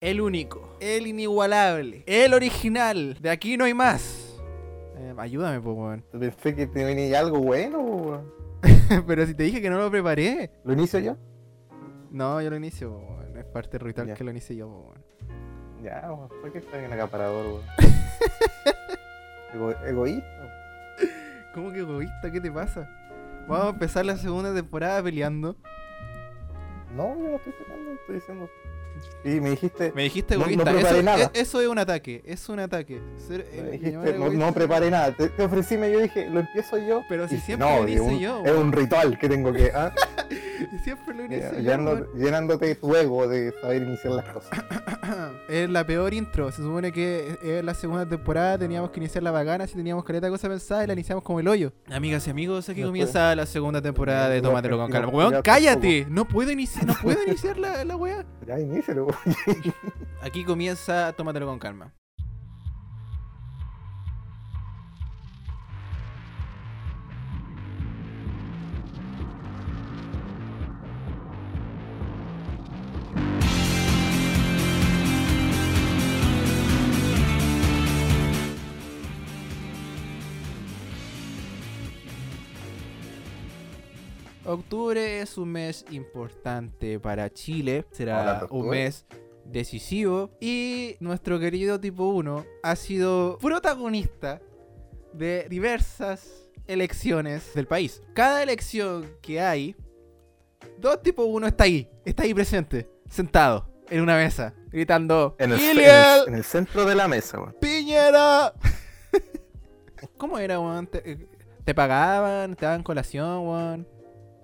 el único, el inigualable, el original. De aquí no hay más. Eh, ayúdame, pues, weón. Pensé que te venía algo bueno, po, weón. Pero si te dije que no lo preparé. ¿Lo inicio yo? No, yo lo inicio, po, weón. Es parte ritual Ya. que lo inicie yo, po, weón. Ya, weón. ¿Por qué estás en acaparador, weón? Ego- egoísta. ¿Cómo que egoísta? ¿Qué te pasa? Vamos a empezar la segunda temporada peleando. No, yo no estoy peleando, estoy diciendo. Y me dijiste. Me dijiste No- no eso, nada. e- eso es un ataque. Es un ataque. Ser- me dijiste, llamar no, no preparé nada. Te, te ofrecíme, yo dije, lo empiezo yo. Pero si siempre no, lo hice un- yo, Es un ritual que tengo que. ¿ah? Siempre lo yo, weón. llenándote tu ego de saber iniciar las cosas. Es la peor intro. Se supone que es la segunda temporada. Teníamos que iniciar la bacana. Si teníamos caleta de cosas pensadas y la iniciamos como el hoyo. Amigas y amigos, aquí No comienza la segunda temporada de Tómatelo con calma. Weón, cállate. No puedo iniciar, no puedo iniciar la, la weá. Ya, inícialo. Aquí comienza Tómatelo con calma. Octubre es un mes importante para Chile. Será un mes decisivo. Y nuestro querido tipo 1 ha sido protagonista de diversas elecciones del país. Cada elección que hay, dos tipo 1 está ahí. Está ahí presente, sentado en una mesa, gritando En el, en, "Iliel el, en el centro de la mesa, weón. Piñera. ¿Cómo era, weón? ¿Te, eh, te pagaban? ¿Te daban colación, weón?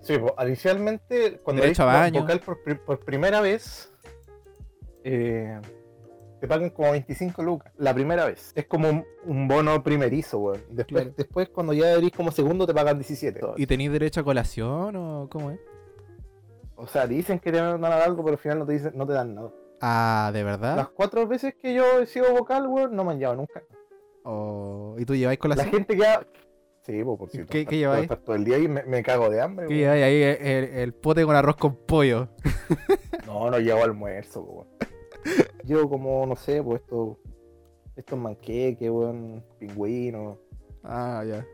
Sí, pues, inicialmente, cuando baño. vocal por, pri- por primera vez, eh, te pagan como 25 lucas. La primera vez. Es como un, un bono primerizo, weón. Después, Claro. después, cuando ya eres como segundo, te pagan 17. ¿Y tenéis derecho a colación o cómo es? O sea, dicen que te van a dar algo, pero al final no te, dicen, no te dan nada. Ah, ¿de verdad? Las cuatro veces que yo he sido vocal, weón, no me han llevado nunca. O- ¿Y tú lleváis La colación? gente ya... Sí, pues, por cierto. ¿Qué- qué todo el día y me, me cago de hambre, ¿Qué lleváis ahí? El, el pote con arroz con pollo. No, no llevo almuerzo, weón. Llevo como, no sé, pues estos, estos manqueques, weón, pingüinos. Ah, ya.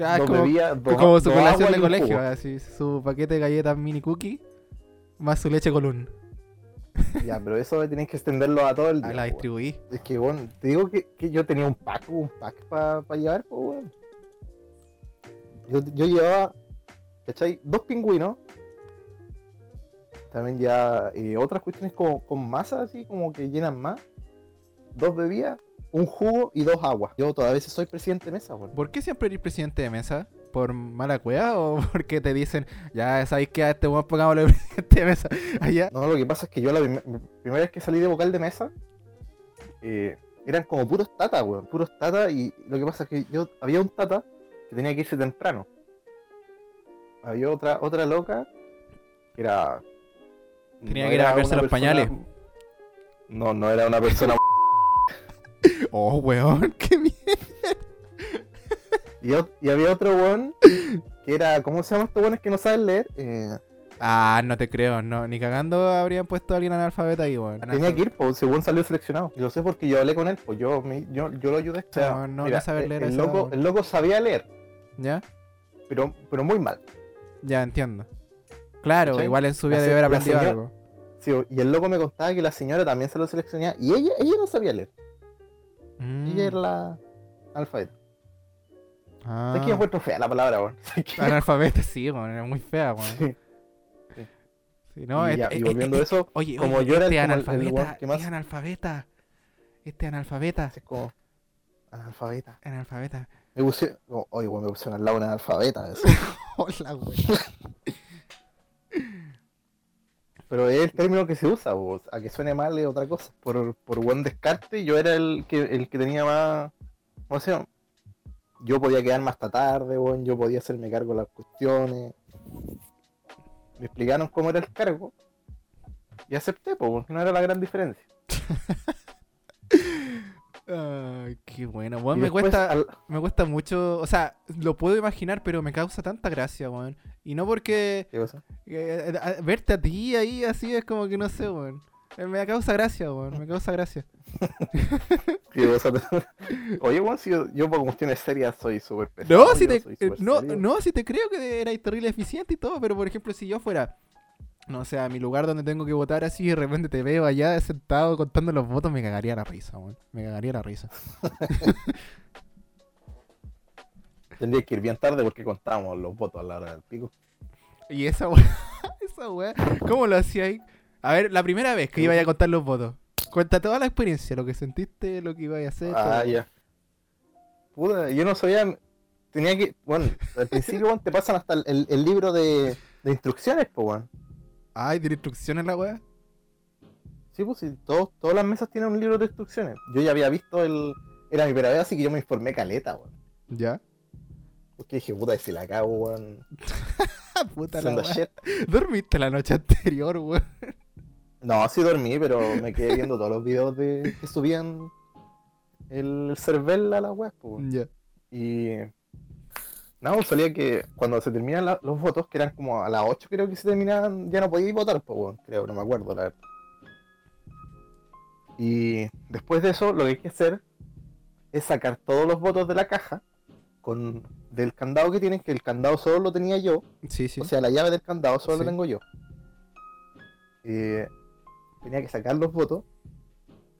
Ah, como, como su colación de colegio, así, su paquete de galletas mini cookie, más su leche colún. Ya, pero eso tenéis que extenderlo a todo el Ah, día. la po, weón. distribuí. Es que, weón, te digo que, que yo tenía un pack, un pack para llevar, pues, weón. Yo, yo llevaba, ¿cachai? Dos pingüinos. También ya eh, otras cuestiones como, con masa, así, como que llenan más. Dos bebidas, un jugo y dos aguas. Yo todavía soy presidente de mesa, weón. ¿Por qué siempre eres presidente de mesa? ¿Por mala cueva o porque te dicen, ya sabéis que a este buen pongámosle presidente de mesa? Allá. No, lo que pasa es que yo la prim- primera vez que salí de vocal de mesa, eh, eran como puros tata, weón, puros tata, y lo que pasa es que yo, había un tata que tenía que irse temprano. Había otra, otra loca que era... Tenía no que ir a verse los persona- pañales. No, no era una persona... Oh, weón, qué mierda. y, había otro weón que era, ¿cómo se llama estos weones que no saben leer? Eh, Ah, no te creo, no, ni cagando habrían puesto a alguien analfabeta ahí, weón. tenía que ir, pues, según salió seleccionado. Y lo sé porque yo hablé con él, pues yo, me- yo, yo lo ayudé. O sea, No, no, mira, no saber el- leer el, loco, el loco sabía leer. ¿Ya? pero, pero muy mal. Ya entiendo. Claro, igual en su vida debe haber aprendido señora- algo. Sí, y el loco me contaba que la señora también se lo seleccionaba y ella, ella no sabía leer. Mm. Ella era la alfabeta. Ah. Es que yo encuentro fea la palabra, weón. Analfabeta, sí, weón, era muy fea, weón. Sí. Sí, no, y, este- y volviendo eh, a eso, Oye, como oye, yo era el- este como el- que más- es analfabeta. Este analfabeta, es como analfabeta. analfabeta. Me puse, oh, oye, weón, me pusieron al lado una analfabeta. eso. Hola, weón. Pero es el término que se usa, weón. a que suene mal es otra cosa. Por, por buen descarte, yo era el que, el que tenía más. ¿Cómo se llama? Yo podía quedarme hasta tarde, weón. Yo podía hacerme cargo de las cuestiones. Me explicaron cómo era el cargo. Y acepté, pues, porque no era la gran diferencia. Ay, qué bueno. Y me cuesta, al- me cuesta mucho. O sea, lo puedo imaginar, pero me causa tanta gracia, weón. Y no porque ¿Qué cosa? eh, eh, a- verte a ti ahí así es como que no sé, weón. Eh, Me causa gracia, weón. Me causa gracia. Oye, weón, si yo, yo por cuestiones serias soy súper. No, si te, no, serio. no, si te creo que erais terrible eficiente y todo, pero por ejemplo, si yo fuera, no sé, a mi lugar donde tengo que votar así y de repente te veo allá sentado contando los votos, me cagaría la risa, weón. Me cagaría la risa. Tendría que ir bien tarde porque contábamos los votos a la hora del pico. Y esa weá, esa weá, ¿cómo lo hacíais? A ver, la primera vez que iba a contar los votos. Cuenta toda la experiencia, lo que sentiste, lo que iba a hacer. Ah, todo. ya. Puta, yo no sabía. Tenía que. Bueno, al principio, te pasan hasta el, libro de, de instrucciones, pues, weón. Ay, tiene instrucciones la weá. Sí, pues, sí, todos, todas las mesas tienen un libro de instrucciones. Yo ya había visto el. Era mi primera vez, así que yo me informé caleta, weón. Ya. Porque dije, puta, si la cago, weón. Puta la. Dormiste la noche anterior, weón. No, sí dormí, pero me quedé viendo todos los videos de que subían el server a la web, pues, weón. Ya. Y nada, pues salía que cuando se terminan la- los votos, que eran como a las 8 creo que se terminaban, ya no podíais votar, pues weón, creo, no me acuerdo la verdad. Y después de eso, lo que hay que hacer es sacar todos los votos de la caja con del candado que tienen, que el candado solo lo tenía yo, Sí, sí. o sea, la llave del candado solo Sí. la tengo yo. Eh, tenía que sacar los votos,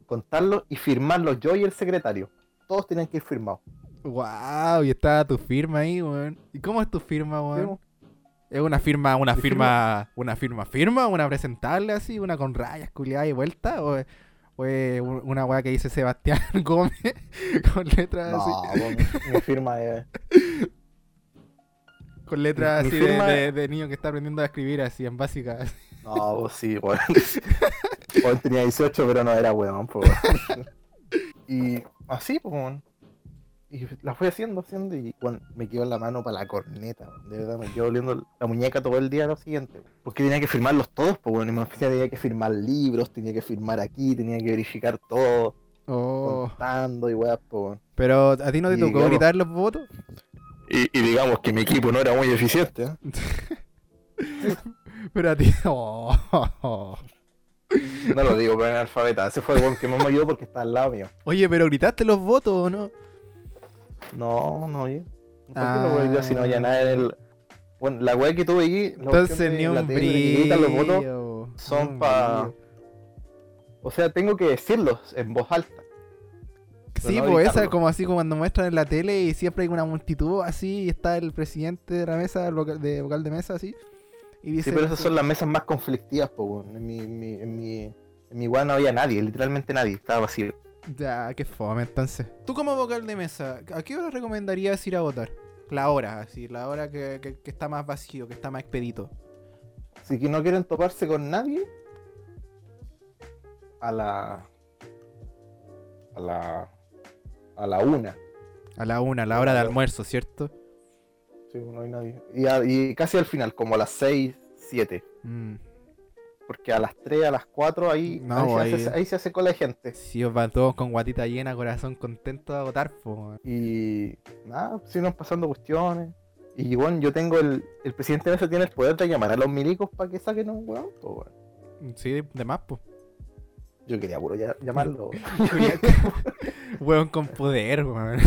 contarlos y firmarlos yo y el secretario. Todos tenían que ir firmados. Wow, y estaba tu firma ahí, weón. ¿Y cómo es tu firma, weón? ¿Es una firma, una firma, una firma firma, una presentable así, una con rayas, culiada y vuelta? ¿O o una weá que dice Sebastián Gómez con letras No, así, mi, mi firma es. con letras mi así de- firma- de, de niño que está aprendiendo a escribir así en básica? No, pues sí, weón. Tenía 18, pero no era weón, pues. Y así, pues, weón. Y la fui haciendo, haciendo, y weón, me quedó en la mano para la corneta. De verdad, me quedó oliendo la muñeca todo el día lo siguiente. Porque tenía que firmarlos todos, pues, decía, tenía que firmar libros, tenía que firmar aquí, tenía que verificar todo, Oh, contando y weón, pues, pero a ti no te Y tocó digamos- gritar los votos? Y, y digamos que mi equipo no era muy eficiente, ¿eh? Pero a ti. Oh. No lo digo, pero en alfabeta. Ese fue el que me ayudó porque está al lado mío. Oye, pero gritaste los votos o no? No, no, oye. ¿Por qué Ah. no voy yo si no había nada en el. Bueno, la weá que tuve ahí. la Entonces ni un los votos brillo. son ni un pa- brillo. O sea, tengo que decirlos en voz alta. Sí, no pues esa gritarlo. como así como cuando muestran en la tele y siempre hay una multitud así y está el presidente de la mesa, el vocal de, vocal de mesa así. Y dice, Sí, pero esas son las mesas más conflictivas, pues, weón. En mi, en mi, en mi, en mi no había nadie, literalmente nadie. Estaba vacío. Ya, qué fome entonces. Tú como vocal de mesa, ¿a qué hora recomendarías ir a votar? La hora, así, la hora que, que- que está más vacío, que está más expedito. Si que no quieren toparse con nadie, a la. A la. A la una. A la una, a la hora de almuerzo, ¿cierto? Sí, no hay nadie. Y, a- y casi al final, como a las 6, 7. Mm. Porque a las 3, a las 4, ahí, No, ahí, ahí- Se, hace, ahí se hace con la gente. Si os van todos con guatita llena, corazón contento a votar, pues. Y nada, siguen pasando cuestiones. Y bueno, yo tengo el. El presidente de mesa tiene el poder de llamar a los milicos para que saquen un weón. pues, weón. Sí, de más, pues. Yo quería puro ya- llamarlo. Weón con poder, weón.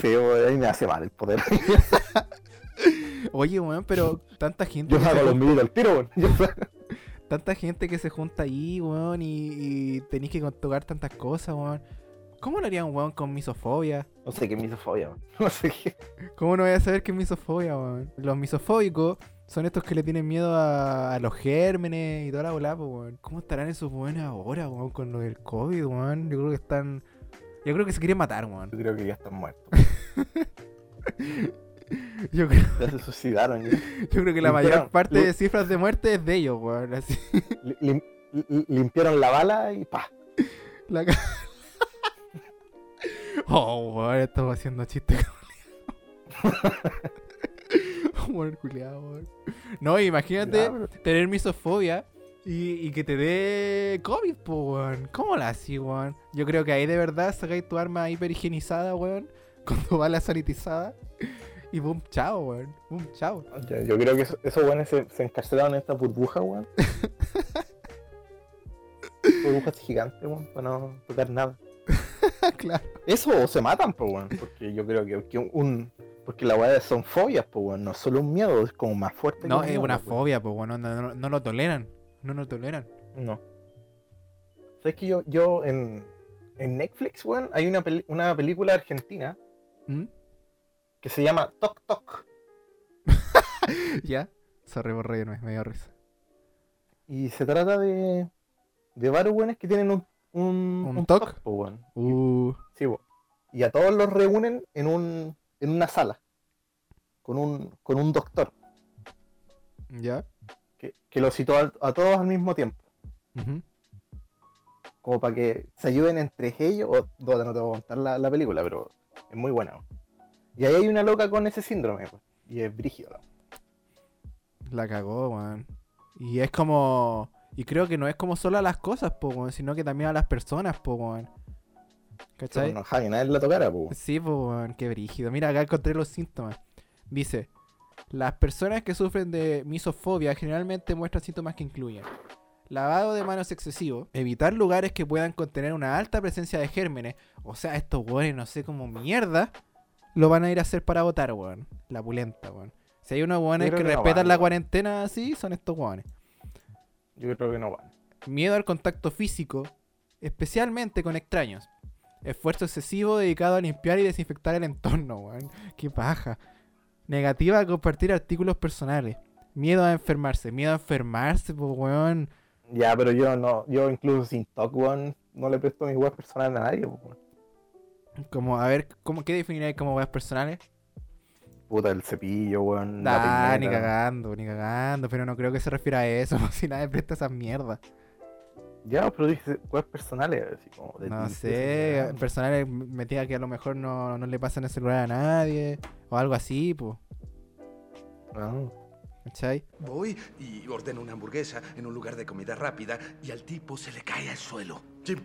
sí, weón, ahí me hace mal el poder. Oye, weón, pero tanta gente. Yo saco los milicos al tiro, weón. Yo saco- tanta gente que se junta ahí, weón, y, y tenéis que tocar tantas cosas, weón. ¿Cómo lo haría un weón con misofobia? No sé qué me hizo fobia, weón. No sé qué. ¿Cómo no voy a saber qué es misofobia, weón? Los misofóbicos son estos que le tienen miedo a, a los gérmenes y toda la bola, pues, weón. ¿Cómo estarán esos weones ahora, weón, con lo del COVID, weón? Yo creo que están. Yo creo que se quieren matar, weón. Yo creo que ya están muertos. Yo creo, Ya se suicidaron. yo creo que la mayor parte de cifras de muerte es de ellos, weón. Así. Lim- limpiaron la bala y pa. La Oh, weón, estamos haciendo chistes culiao, weón. No, imagínate tener misofobia y, y que te dé COVID, po, weón. ¿Cómo la así, weón? Yo creo que ahí de verdad sacáis tu arma hiperhigienizada, weón, con tu bala sanitizada. Y boom, chao, weón. Boom, chao. Yo creo que eso- esos weones se, se encarcelaron en esta burbuja, weón. burbujas gigantes, weón, para no tocar nada. claro. Eso o se matan, pues, weón. Porque yo creo que, que un. Porque la weá son fobias, pues, weón. No solo un miedo, es como más fuerte No, que es miedo, una fobia, pues bueno, no, no- no lo toleran. No lo toleran. No. ¿Sabes que yo, yo en, en Netflix, weón, hay una, peli- una película argentina ¿Mm? Que se llama Tok Tok. ¿Ya? Sorry por reírme, me dio risa. Y se trata de, de varios weones que tienen un, un, ¿Un toc? toc, weón. Uh, Sí, po. Y a todos los reúnen en, un, en una sala con un, con un doctor ¿ya? que, que los citó a, a todos al mismo tiempo. Como para que se ayuden entre ellos. O, no, no te voy a contar la, la película, pero es muy buena. Y ahí hay una loca con ese síndrome. weón. Y es brígido. la- cagó, weón. Y es como. Y creo que no es como solo a las cosas, po, weón, sino que también a las personas, po, weón. ¿Cachai? No, Javi, nadie la tocara, po. Sí, pues, weón, qué brígido. Mira, acá encontré los síntomas. Dice, las personas que sufren de misofobia generalmente muestran síntomas que incluyen lavado de manos excesivo, evitar lugares que puedan contener una alta presencia de gérmenes. O sea, estos weones, no sé cómo mierda, lo van a ir a hacer para votar, weón. La pulenta, weón. Si hay unos weones que no respetan van, la weón. cuarentena así, son estos weones. Yo creo que no van. Miedo al contacto físico, especialmente con extraños. Esfuerzo excesivo dedicado a limpiar y desinfectar el entorno, weón. Qué paja. Negativa a compartir artículos personales. Miedo a enfermarse. Miedo a enfermarse, pues, weón. Ya, pero yo no, yo incluso sin TOC, weón, no le presto mis weas personales a nadie, weón. Como, a ver, ¿cómo, ¿qué definiríais como weas personales? Puta, el cepillo, weón. la Nah, ni cagando, ni cagando. Pero no creo que se refiera a eso. Si nadie presta esas mierdas. Ya, pero dice weas personales, así como de No sé, personales metida que a lo mejor no, no le pasan el celular a nadie. O algo así, pues. Ah, ¿Cachai? Voy y ordeno una hamburguesa en un lugar de comida rápida y al tipo se le cae al suelo. Sí,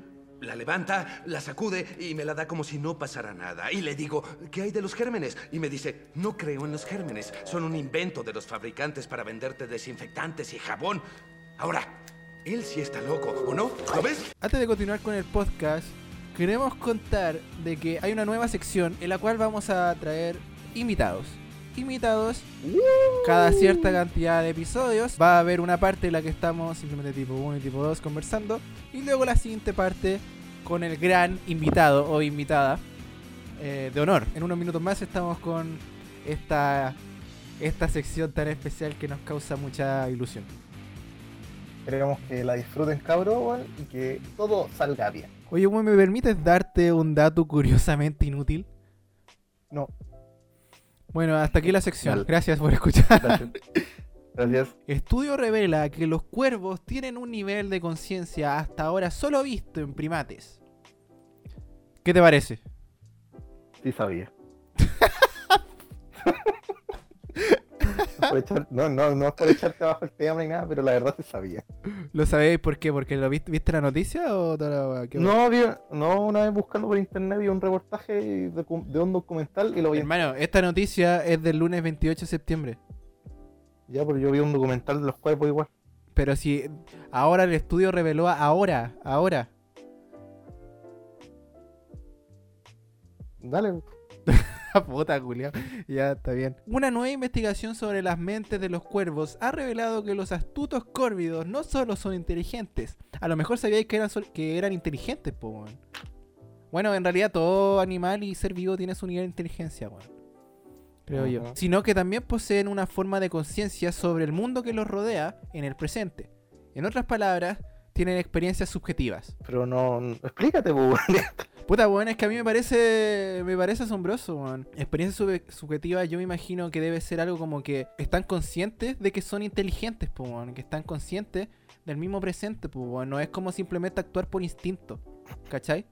la levanta, la sacude y me la da como si no pasara nada. Y le digo, ¿qué hay de los gérmenes? Y me dice, no creo en los gérmenes. Son un invento de los fabricantes para venderte desinfectantes y jabón. Ahora, él sí está loco, ¿o no? ¿Lo ves? Antes de continuar con el podcast, queremos contar de que hay una nueva sección en la cual vamos a traer invitados. Invitados cada cierta cantidad de episodios. Va a haber una parte en la que estamos simplemente tipo 1 y tipo 2 conversando. Y luego la siguiente parte con el gran invitado o invitada eh, de honor. En unos minutos más estamos con esta, esta sección tan especial que nos causa mucha ilusión. Esperemos que la disfruten, cabrón, y que todo salga bien. Oye, ¿me permites darte un dato curiosamente inútil? No, Bueno, hasta aquí la sección. Gracias por escuchar. gracias. Gracias. Estudio revela que los cuervos tienen un nivel de conciencia hasta ahora solo visto en primates. ¿Qué te parece? Sí sabía. no, por echar- no, no, no es por echarte abajo el tema ni nada, pero la verdad sí sabía. ¿Lo sabéis por qué? ¿Porque lo viste, viste la noticia o. No, vi, no, una vez buscando por internet vi un reportaje de, de un documental y lo vi. Hermano, esta noticia es del lunes 28 de septiembre. Ya, pero yo vi un documental de los cuerpos igual. Pero si ahora el estudio reveló ahora, ahora. Dale. Puta. Ya está bien. Una nueva investigación sobre las mentes de los cuervos ha revelado que los astutos córvidos no solo son inteligentes. A lo mejor sabíais que eran, que eran inteligentes, po, weón. Bueno, en realidad todo animal y ser vivo tiene su nivel de inteligencia, weón. Creo yo. Sino que también poseen una forma de conciencia sobre el mundo que los rodea en el presente. En otras palabras, tienen experiencias subjetivas. Pero no. explícate, pues. Puta, weón, es que a mí me parece me parece asombroso, weón. Experiencia sub- subjetiva, yo me imagino que debe ser algo como que están conscientes de que son inteligentes, pues, weón. Que están conscientes del mismo presente, pues, weón. No es como simplemente actuar por instinto, ¿cachai?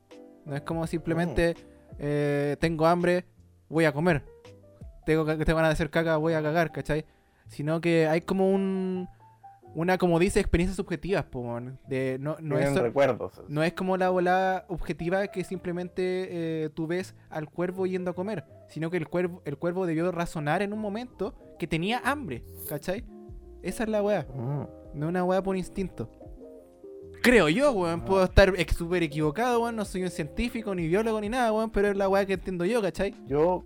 No es como simplemente eh, tengo hambre, voy a comer. Tengo que te van a hacer caca, voy a cagar, ¿cachai? Sino que hay como un... Una, como dice, experiencias subjetivas, weón. De, no, no es... Recuerdos. no es como la volada objetiva que simplemente eh, tú ves al cuervo yendo a comer, sino que el cuervo, el cuervo debió razonar en un momento que tenía hambre, ¿cachai? Esa es la weá, Mm. no una weá por instinto. Creo yo, weón. Ah. Puedo estar súper equivocado, weón. No soy un científico, ni biólogo, ni nada, weón. Pero es la weá que entiendo yo, ¿cachai? Yo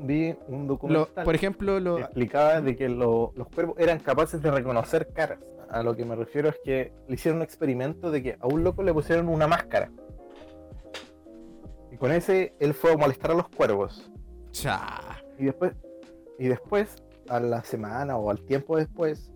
vi un Lo- documental por ejemplo, lo, que explicaba de que lo- los cuervos eran capaces de reconocer caras. A lo que me refiero es que le hicieron un experimento de que a un loco le pusieron una máscara. Y con ese él fue a molestar a los cuervos. Cha. Y después, y después, a la semana o al tiempo después,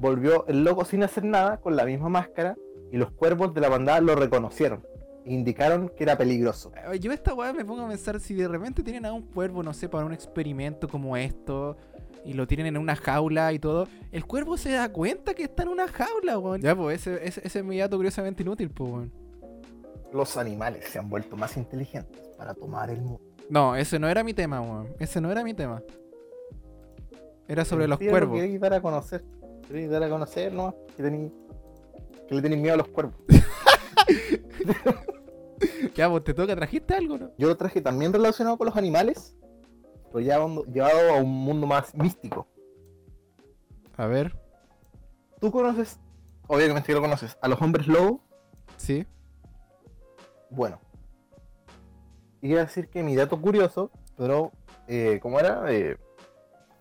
volvió el loco sin hacer nada con la misma máscara y los cuervos de la bandada lo reconocieron. Indicaron que era peligroso. Eh, Yo esta weá me pongo a pensar si de repente tienen a un cuervo, no sé, para un experimento como esto y lo tienen en una jaula y todo, el cuervo se da cuenta que está en una jaula, weón. Ya, pues ese, ese, ese es mi dato curiosamente inútil, pues, weón. Los animales se han vuelto más inteligentes para tomar el mundo. No, ese no era mi tema, weón. Ese no era mi tema. Era sobre los cuervos. queréis dar a conocer. Queréis dar a conocer, ¿no? Que, tení- que le tenéis miedo a los cuervos. Ya, pues te toca, trajiste algo, ¿no? Yo lo traje también relacionado con los animales, pero ya llevado a un mundo más místico. A ver, ¿Tú conoces, obviamente que lo conoces, a los hombres lobo? sí. Bueno. Y quiero decir que mi dato curioso, pero, eh, ¿cómo era? Eh,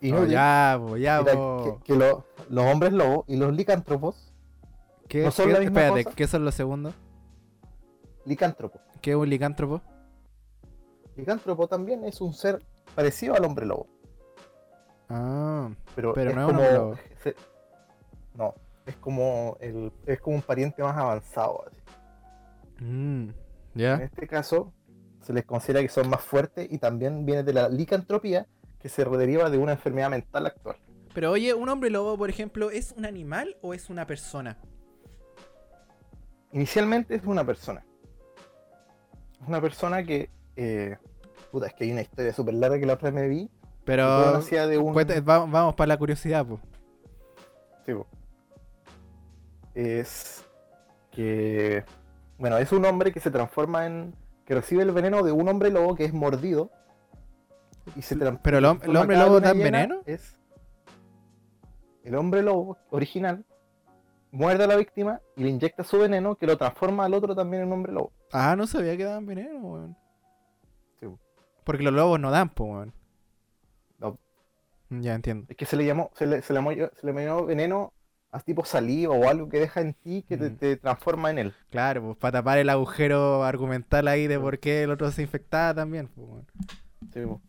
No, ya, pues, ya, po. que, que lo- los hombres lobo y los licántropos, ¿Qué, no son qué- la misma espérate, cosa. ¿qué son los segundos? Licántropo. ¿Qué es un licántropo? Licántropo también es un ser parecido al hombre lobo, Ah, pero, Pero es no es un como, hombre lobo. se- no, es como el, es como un pariente más avanzado. así. mm, En ya. este caso, se les considera que son más fuertes y también viene de la licantropía, que se deriva de una enfermedad mental actual. Pero oye, ¿un hombre lobo, por ejemplo, es un animal o es una persona? Inicialmente es una persona. Es una persona que. eh, puta, es que hay una historia súper larga que la otra vez me vi. Pero de un. vamos para la curiosidad, pues. Sí, po. Es que. Bueno, es un hombre que se transforma en. que recibe el veneno de un hombre lobo que es mordido. Y se tran- Pero el, el transforma hombre lobo da veneno. Es. El hombre lobo original muerde a la víctima y le inyecta su veneno que lo transforma al otro también en hombre lobo. Ah, no sabía que daban veneno, weón. Sí, po. Porque los lobos no dan, pues, weón. No. Ya entiendo. Es que se le llamó, se le, se le llamó, se le llamó veneno a tipo saliva o algo que deja en ti que te, Mm. te transforma en él. Claro, pues para tapar el agujero argumental ahí de por qué el otro se infectaba también, pues, weón. Sí, po.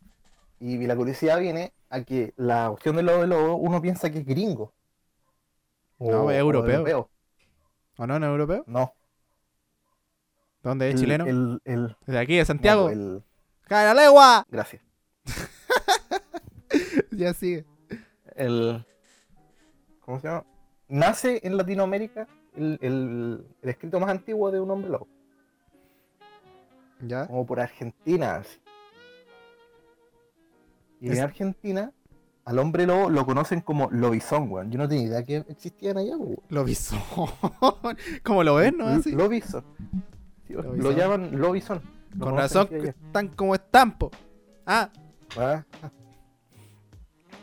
Y la curiosidad viene a que la cuestión del lobo de lobo uno piensa que es gringo. No, es europeo. ¿O no, no europeo? No. ¿Dónde es el- chileno? El, el- De aquí, de Santiago. no, el- ¡Cae la legua! gracias. ya sigue. El, ¿Cómo se llama? Nace en Latinoamérica el, escrito más antiguo de un hombre lobo. ¿Ya? Como por Argentina. así. Y Es- en Argentina, al hombre lobo lo conocen como lobizón, weón. Yo no tenía idea que existían allá, weón. Lobizón. ¿Cómo lo ves, no? Así. Lobizón. Sí, Lo llaman lobizón. Lo Con razón que están como estampo. Ah, Ah.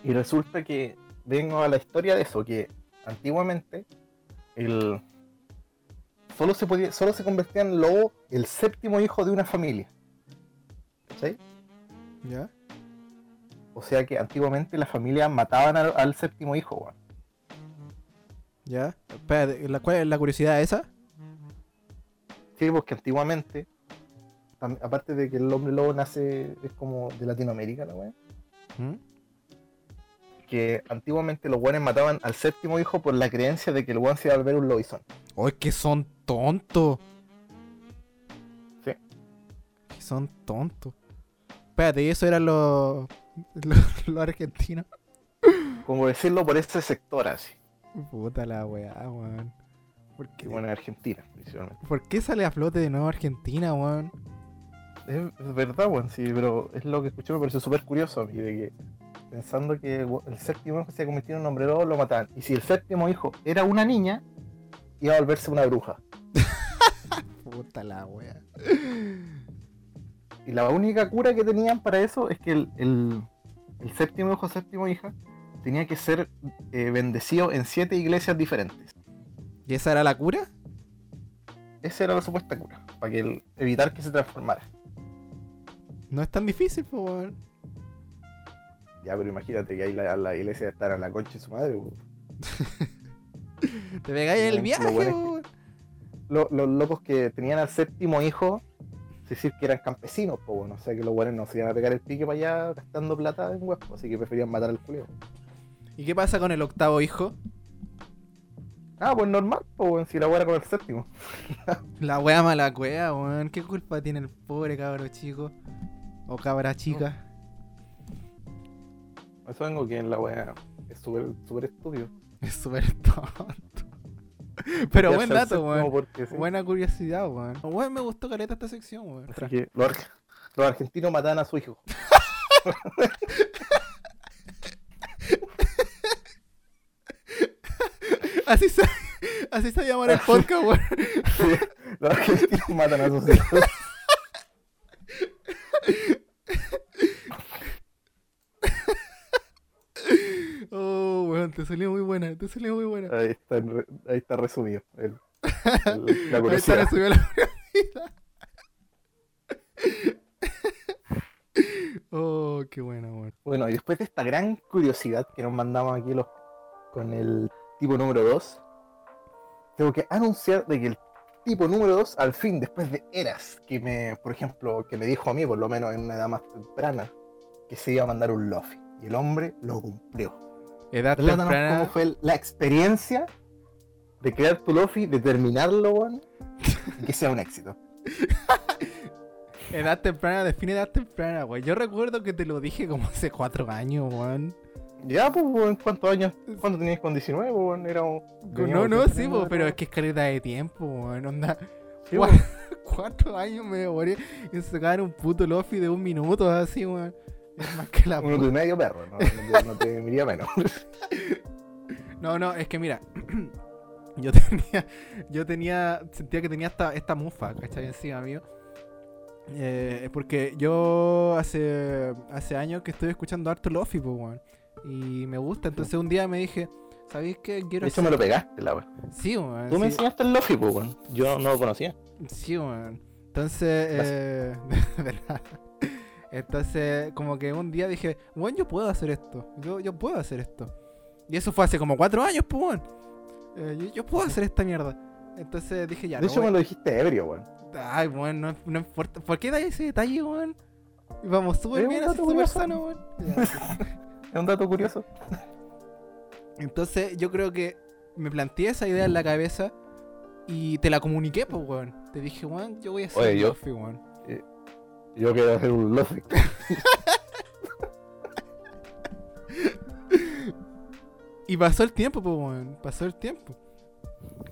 Y resulta que vengo a la historia de eso, que antiguamente el solo se podía, solo se convertía en lobo el séptimo hijo de una familia. ¿Cachai? ya. O sea que antiguamente las familias mataban al, al séptimo hijo, weón. Ya. Espérate, ¿la, ¿cuál es la curiosidad esa? Sí, porque antiguamente, tam- aparte de que el hombre lobo nace, es como de Latinoamérica, la weón. ¿Mm? Que antiguamente los weones mataban al séptimo hijo por la creencia de que el weón se iba a volver un lobizón. Oh, es que son tontos. Sí. Que son tontos. Espérate, ¿y eso eran los, los, los argentinos? Como decirlo por ese sector así. Puta la weá, weón. ¿Por qué, bueno, en Argentina, principalmente. ¿Por qué sale a flote de nuevo Argentina, weón? Es, verdad, weón, sí, pero es lo que escuché, me pareció súper curioso a mí, de que pensando que el, séptimo hijo se convirtió en un hombre lobo, lo mataban. Y si el séptimo hijo era una niña, iba a volverse una bruja. Puta la weá. Y la única cura que tenían para eso es que el, el- el séptimo hijo, séptimo hija, tenía que ser eh, bendecido en siete iglesias diferentes. ¿Y esa era la cura? esa era la supuesta cura, para que el- evitar que se transformara. No es tan difícil, pues, weón. Ya, pero imagínate que ahí la, la iglesia estará en la concha de su madre. Te pegáis el Lo viaje, bueno es que- weón. Lo- los locos que tenían al séptimo hijo, decir, que eran campesinos, pues bueno, o sea que los buenos no se iban a pegar el pique para allá gastando plata en huevos, así que preferían matar al culeo. ¿Y qué pasa con el octavo hijo? Ah, pues normal, pues bueno, si la buena con el séptimo. La wea mala cueva, weón. ¿Qué culpa tiene el pobre cabro chico? O cabra chica. Eso vengo que en la buena es súper súper estúpido. Es súper tonto. Pero buen dato, weón. sí. Buena curiosidad, weón. Weón, me gustó caleta esta sección, weón. Los, ar- los argentinos matan a su hijo. Así se, así se llama el podcast, weón. Los argentinos matan a sus hijos. Oh, weón, te salió muy buena, te salió muy buena. Ahí está, ahí está resumido. el- el- la Ahí está, la. Oh, qué bueno, weón. Bueno, y después de esta gran curiosidad que nos mandamos aquí los con el tipo número 2, tengo que anunciar de que el tipo número 2, al fin, después de eras, que me, por ejemplo, que me dijo a mí, por lo menos en una edad más temprana, que se iba a mandar un Luffy. Y el hombre lo cumplió. Edad Relátanos cómo temprana. fue la experiencia de crear tu Luffy, de terminarlo, weón, y que sea un éxito. Edad temprana, define edad temprana, weón. Yo recuerdo que te lo dije como hace cuatro años, weón. Ya, pues, weón, ¿cuántos años? ¿Cuánto tenías con 19, weón? Era un... No, no, sí, pero es que es caleta de tiempo, weón. Onda, Sí, cuatro años me demoré en sacar un puto Luffy de un minuto, así, weón. Es más que la Un minuto puta. y medio perro, no, no te, no te diría menos. No, no, es que mira. yo tenía. Yo tenía. Sentía que tenía esta, esta mufa, ¿cachai? Encima mío. Eh, porque yo hace. Hace años que estoy escuchando harto Luffy, pues, weón. Y me gusta. Entonces un día me dije. ¿Sabéis qué? Quiero De hecho, me lo pegaste, la weón. Sí, weón. Tú me enseñaste el Luffy, pues, weón. Yo no lo conocía. Sí, weón. Entonces, eh, de verdad. Entonces, como que un día dije, weón, yo puedo hacer esto. Yo, yo puedo hacer esto. Y eso fue hace como cuatro años, pues. Eh, yo, yo puedo hacer esta mierda. Entonces dije, ya, de no hecho, me lo dijiste ebrio, weón. Ay, weón, no, no importa. ¿Por qué da ese detalle, weón? Y vamos súper bien, así súper sano, weón. Es un dato curioso. Entonces, yo creo que me planteé esa idea en la cabeza y te la comuniqué, pues, weón. Te dije, weón, yo voy a hacer Oye, un yo- Luffy, weón. Yo quiero hacer un Luffy. Y pasó el tiempo, pues, weón. Pasó el tiempo.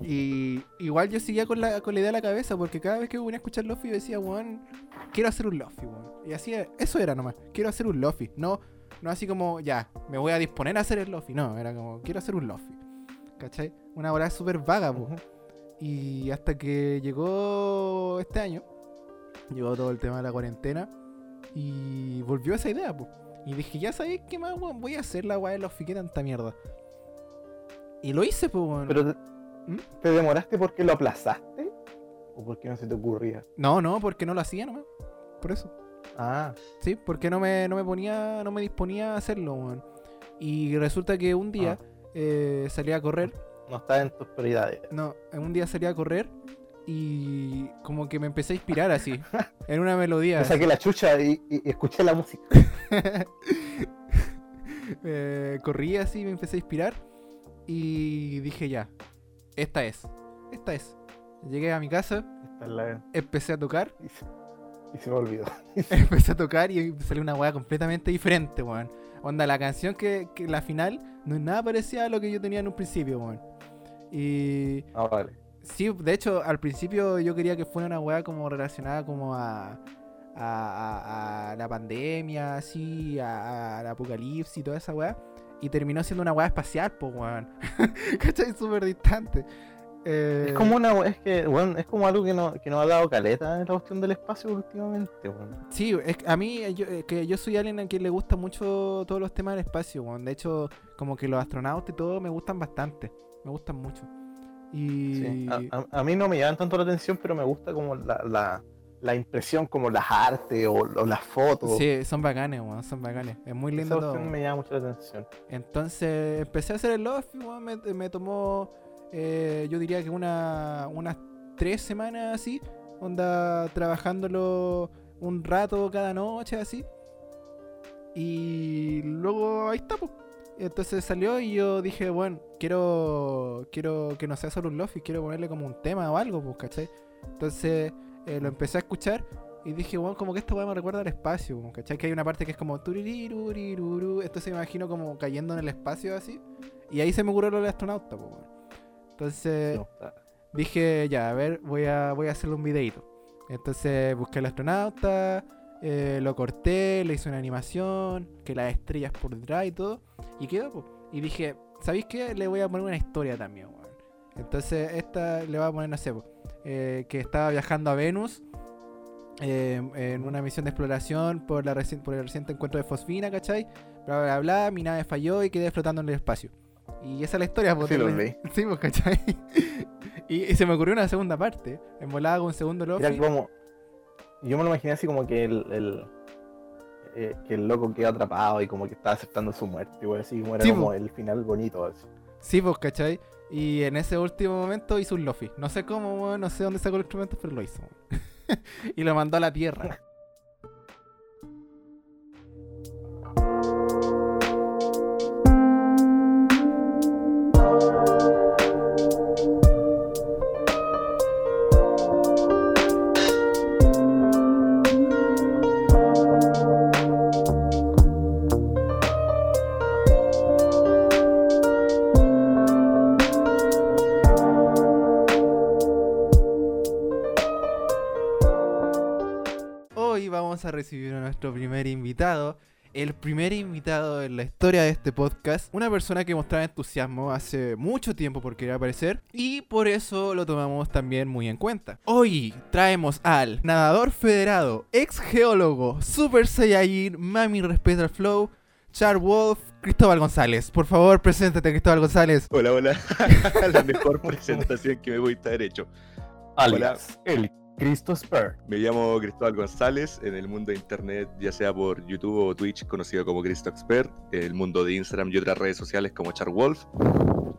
Y igual yo seguía con la, con la idea en la cabeza, porque cada vez que venía a escuchar Luffy yo decía, weón, quiero hacer un Luffy, weón. Y así, eso era nomás, quiero hacer un Luffy. No, no así como, ya, me voy a disponer a hacer el Luffy. No, era como, quiero hacer un Luffy. ¿Cachai? Una hora súper vaga, pues. Y hasta que llegó este año, llegó todo el tema de la cuarentena y volvió esa idea, pues. Y dije, ya sabéis qué más, weón, voy a hacer la weá de Luffy, qué tanta mierda. Y lo hice, pues, weón. Pero te, ¿Mm? ¿te demoraste porque lo aplazaste? ¿O porque no se te ocurría? No, no, porque no lo hacía nomás. Por eso. Ah, Sí, porque no me, no me ponía, no me disponía a hacerlo, weón. Y resulta que un día Ah. eh, salí a correr. no está en tus prioridades. No, un día salí a correr y como que me empecé a inspirar así. en una melodía. Me saqué la chucha y, y- y escuché la música. Eh, corrí así, me empecé a inspirar y dije ya, esta es, esta es. Llegué a mi casa, Esta es la- empecé a tocar, y, se, y se me olvidó. empecé a tocar y salió una weá completamente diferente, weón. Onda, la canción que, que la final no es nada parecida a lo que yo tenía en un principio, weón. Y Ah, vale. Sí, de hecho, al principio yo quería que fuera una weá como relacionada como a, a, a- a la pandemia, así, al apocalipsis y toda esa weá. Y terminó siendo una weá espacial, pues weón. ¿Cachai? Súper distante. Eh, Es como una es que, bueno, es como algo que no, que nos ha dado caleta en la cuestión del espacio últimamente, weón. Sí, es a mí, yo, que yo soy alguien a quien le gusta mucho todos los temas del espacio, weón. De hecho, como que los astronautas y todo me gustan bastante. Me gustan mucho. Y Sí. A, a- a mí no me llaman tanto la atención, pero me gusta como la, la, la impresión, como las artes o, o las fotos. sí, son bacanes, weón, son bacanes. Es muy Esa lindo todo. cuestión me llama mucho la atención. Entonces empecé a hacer el lofi, weón, me, me tomó, eh, yo diría que una, unas tres semanas así, onda trabajándolo un rato cada noche así. Y luego ahí está, pues. Entonces salió y yo dije, bueno, quiero quiero que no sea solo un lofi, quiero ponerle como un tema o algo, pues, ¿cachai? Entonces eh, lo empecé a escuchar y dije, bueno, como que esta weá me recuerda al espacio, como, ¿cachai? Que hay una parte que es como tuririruriruru. Entonces me imagino como cayendo en el espacio así. Y ahí se me ocurrió lo del astronauta, pues, weón. Entonces dije, ya, a ver, voy a, voy a hacerle un videito. Entonces busqué al astronauta, eh, lo corté, le hice una animación, que las estrellas por detrás y todo. Y quedó, pues. Y dije, ¿sabéis qué? Le voy a poner una historia también, weón. Entonces esta le voy a poner, no sé, eh, que estaba viajando a Venus eh, en una misión de exploración por, la por el reciente encuentro de fosfina, ¿cachai? Bla, bla, bla, mi nave falló y quedé flotando en el espacio. Y esa es la historia, Sí, lo leí. Sí, pues, ¿cachai? y, y se me ocurrió una segunda parte. En volada con un segundo Era Lofi. como. Yo me lo imaginé así como que el. el eh, que el loco queda atrapado y como que está aceptando su muerte, igual así como era Sí, como el final bonito. así. Sí, pues, ¿cachai? Y en ese último momento hizo un Lofi. No sé cómo, no sé dónde sacó el instrumento, pero lo hizo. y lo mandó a la Tierra. Invitado. El primer invitado en la historia de este podcast. Una persona que mostraba entusiasmo hace mucho tiempo por querer aparecer. Y por eso lo tomamos también muy en cuenta. Hoy traemos al nadador federado, ex geólogo, super saiyajin, mami respeta al flow, Char Wolf, Cristóbal González. Por favor, preséntate, Cristóbal González. Hola, hola. La mejor presentación que me pudiste haber hecho. Alias, el Cristo Spur. Me llamo Cristóbal González, en el mundo de internet, ya sea por YouTube o Twitch, conocido como Cristo Expert, en el mundo de Instagram y otras redes sociales como Charwolf.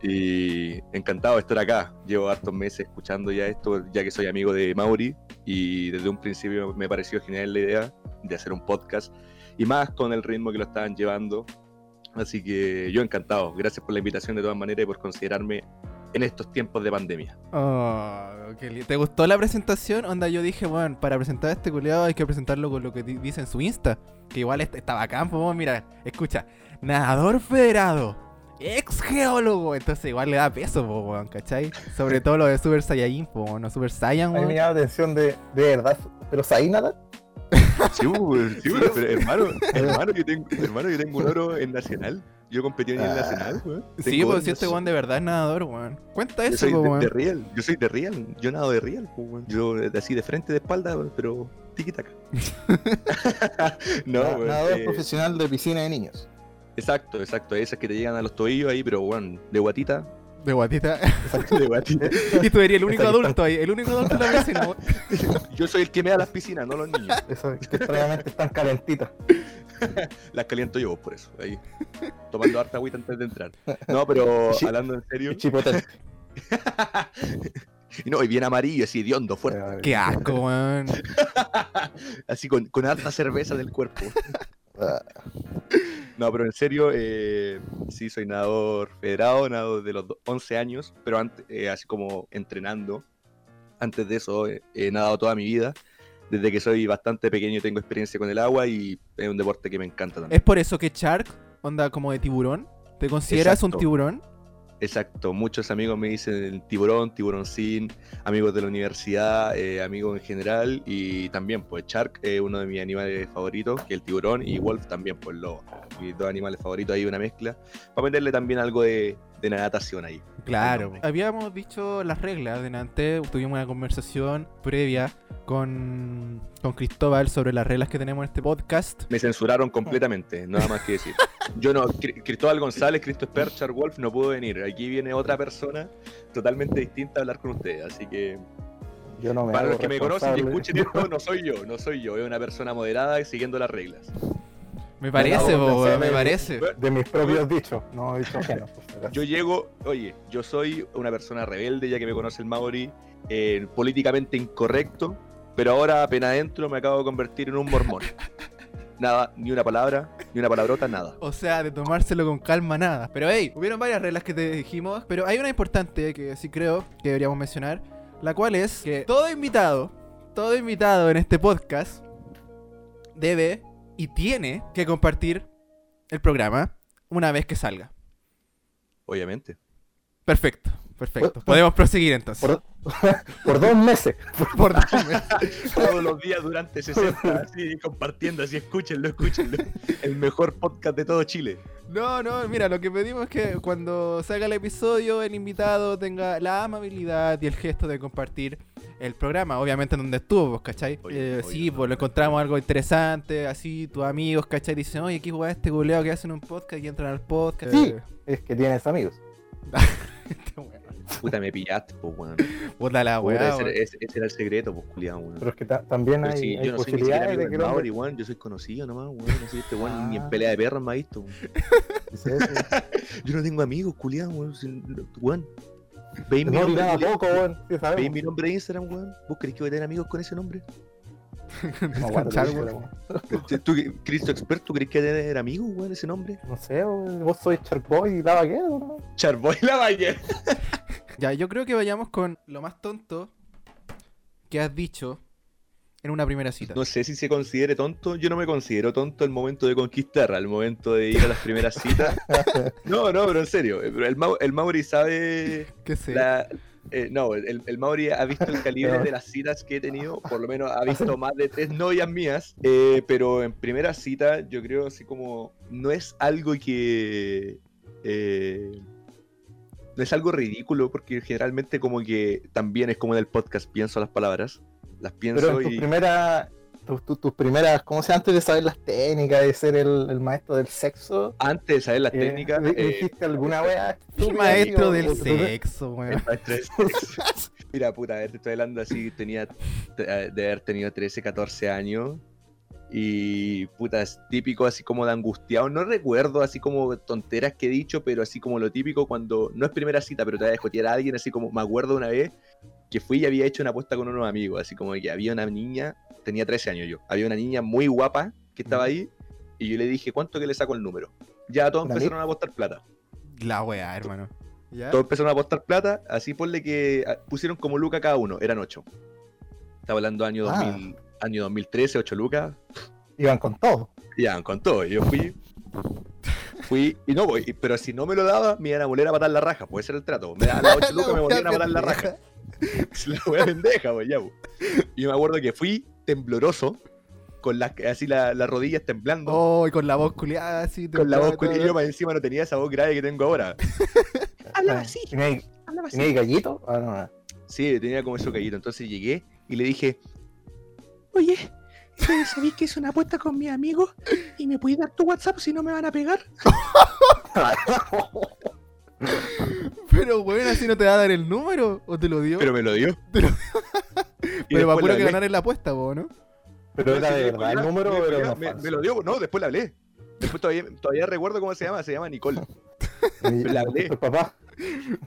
Y encantado de estar acá. Llevo hartos meses escuchando ya esto, ya que soy amigo de Mauri, y desde un principio me pareció genial la idea de hacer un podcast, y más con el ritmo que lo estaban llevando. Así que yo encantado. Gracias por la invitación de todas maneras y por considerarme en estos tiempos de pandemia. Oh, qué li- ¿Te gustó la presentación? Onda, yo dije, bueno, para presentar a este culiado hay que presentarlo con lo que di- dice en su Insta. Que igual est- está bacán, pues, mira, escucha. Nadador federado, ex geólogo. Entonces igual le da peso, po, weón, ¿cachai? Sobre todo lo de Super Saiyajin, po, weón, no Super Saiyan, A mí weón. me llama la atención de, de verdad. Pero ¿sabí nada? Sí, pues, sí, pues, pero hermano, hermano, yo tengo, hermano, yo tengo un oro en Nacional. Yo competí en el Ah. Nacional, weón. Sí, pues si este weón de verdad es nadador, weón. Cuenta Yo eso, soy po, de, weón. de Real, yo soy de Real, yo nado de Real, pues, weón. Yo de- así de frente, de espalda, pero tiki taka. no, weón, Nadador eh, profesional de piscina de niños. exacto, exacto, esas que te llegan a los tobillos ahí, pero weón, de guatita, De guatita. de guatita. y tú eres el único adulto ahí, el único adulto en la piscina. Yo soy el que me da las piscinas, no los niños. Eso que extrañamente están calentitas. Las caliento yo, por eso, ahí. Tomando harta agüita antes de entrar. No, pero hablando en serio. Y chipotete. y no, y bien amarillo, así, hediondo, fuerte. Qué asco, weón. Así con, con harta cerveza del cuerpo. Ah, No, pero en serio, eh, sí, soy nadador federado, nado de los do- 11 años, pero antes, eh, así como entrenando. Antes de eso, eh, he nadado toda mi vida. Desde que soy bastante pequeño tengo experiencia con el agua y es un deporte que me encanta también. Es por eso que Shark, onda como de tiburón. ¿Te consideras un tiburón? Exacto, muchos amigos me dicen tiburón, tiburón sin, amigos de la universidad, eh, amigos en general y también pues Shark es uno de mis animales favoritos, que el tiburón y Wolf también pues lobo. Mis dos animales favoritos ahí una mezcla, para meterle también algo de, de natación ahí. Claro. Habíamos dicho las reglas delante, tuvimos una conversación previa con, con Cristóbal sobre las reglas que tenemos en este podcast. Me censuraron completamente, nada más que decir. Yo no, Cri- Cristóbal González, Cristo Esper, Char Wolf no pudo venir. Aquí viene otra persona totalmente distinta a hablar con ustedes. Así que, Yo no me para los que me conocen y escuchen esto, no soy yo, no soy yo. Es una persona moderada y siguiendo las reglas. Me parece, no, pensé me de- parece. De mis propios dichos, no dichos si acaso. Yo llego, oye, yo soy una persona rebelde, ya que me conoce el Maori, eh, políticamente incorrecto, pero ahora apenas entro me acabo de convertir en un mormón. Nada, ni una palabra, ni una palabrota, nada. O sea, de tomárselo con calma, nada. Pero hey, hubieron varias reglas que te dijimos, pero hay una importante que sí creo que deberíamos mencionar, la cual es que todo invitado, todo invitado en este podcast debe y tiene que compartir el programa una vez que salga. Obviamente. Perfecto, perfecto. Por- Podemos proseguir entonces. Por, por dos meses. Por dos meses. Todos los días durante 60, así compartiendo, así escúchenlo, escúchenlo. El mejor podcast de todo Chile. No, no, mira, lo que pedimos es que cuando salga el episodio, el invitado tenga la amabilidad y el gesto de compartir el programa, obviamente en donde estuvo, pues, ¿cachai? Oye, Eh, oye, sí, pues lo encontramos algo interesante, así tus amigos, ¿cachai? Dicen, oye, ¿qué juega este culeo que hacen un podcast y entran al podcast? Sí. Es que tienes amigos. Puta, me pillaste, pues, weón. Puta la weá, ese, weón. ese- ese era el secreto, pues, culiado, weón. Pero es que ta- también hay, sí, hay yo no soy ni siquiera posibilidades amigo de Maori, weón. Yo soy conocido nomás, weón. No sé, este weón ni en Ah. pelea de perros me ha visto. weón. Yo no tengo amigos, culiado, weón. Weón. Veis mi No nombre, nada culiao. poco, weón. Sí, ¿Veis sabemos. mi nombre de Instagram, weón? ¿Vos crees que voy a tener amigos con ese nombre? Díselo, weón. ¿Tú, Cristo Experto, ¿tú crees que voy a tener amigos, weón, ese nombre? No sé, weón, vos sois Sharkboy y qué, ¿no? Charboy la Valle. Ya, yo creo que vayamos con lo más tonto que has dicho en una primera cita. No sé si se considere tonto. Yo no me considero tonto el momento de conquistar, al momento de ir a las primeras citas. No, no, pero en serio. eh, El, Mau- el Mauri sabe ¿Qué sé? la- eh, no, el, el Mauri ha visto el calibre de las citas que he tenido, por lo menos ha visto más de tres novias mías, eh, pero en primera cita yo creo así como no es algo que... eh, no es algo ridículo porque generalmente como que también es como en el podcast, pienso las palabras, las pienso Pero en tus y... primeras, tus, tus- tus primeras, ¿cómo se llama? Antes de saber las técnicas, de ser el, el maestro del sexo, Antes de saber las eh, técnicas... ¿di- eh, ¿dijiste alguna wea? El maestro del sexo, weón. El maestro de sexo. Mira, puta, a ver, te estoy hablando así, tenía de haber tenido 13, 14 años. Y puta, es típico así como de angustiado. No recuerdo así como tonteras que he dicho, pero así como lo típico cuando no es primera cita, pero te vas a a alguien, así como me acuerdo una vez que fui y había hecho una apuesta con unos amigos, así como que había una niña, tenía 13 años yo, había una niña muy guapa que estaba ahí y yo le dije, ¿cuánto que le saco el número? Ya todos ¿Una empezaron a apostar plata. La weá, hermano. ¿Ya? Todos empezaron a apostar plata, así ponle que ah, pusieron como lucas cada uno, eran ocho. Estaba hablando año, Ah. 2000, año 2013, 8 lucas, Iban con todo. ya, con todo. Y yo fui, fui, y no voy, pero si no me lo daba, me iban a volver a matar la raja, puede ser el trato. Me daban las 8 lucas, me volvían a matar la raja. La wea pendeja, pues ya, pues. Y me acuerdo que fui tembloroso, con las, así la- las rodillas temblando. Oh, y con la voz culiada así. Con la voz temblando, y yo más encima no tenía esa voz grave que tengo ahora. Hablaba así. ¿Tenía ahí- tenía ahí gallito? Ah, no, no. Sí, tenía como eso callito. Entonces llegué y le dije, oye, ¿sabéis que es una apuesta con mis amigos? ¿Y me puedes dar tu WhatsApp si no me van a pegar? Pero, weón, así no te va a dar el número. ¿O te lo dio? Pero me lo dio. Pero- después puro que ganar en la apuesta, vos, ¿no? Pero era Sí, de sí, verdad el me- número, me, lo dio, no, después le hablé. Después todavía, todavía recuerdo cómo se llama, se llama Nicole. La hablé. papá.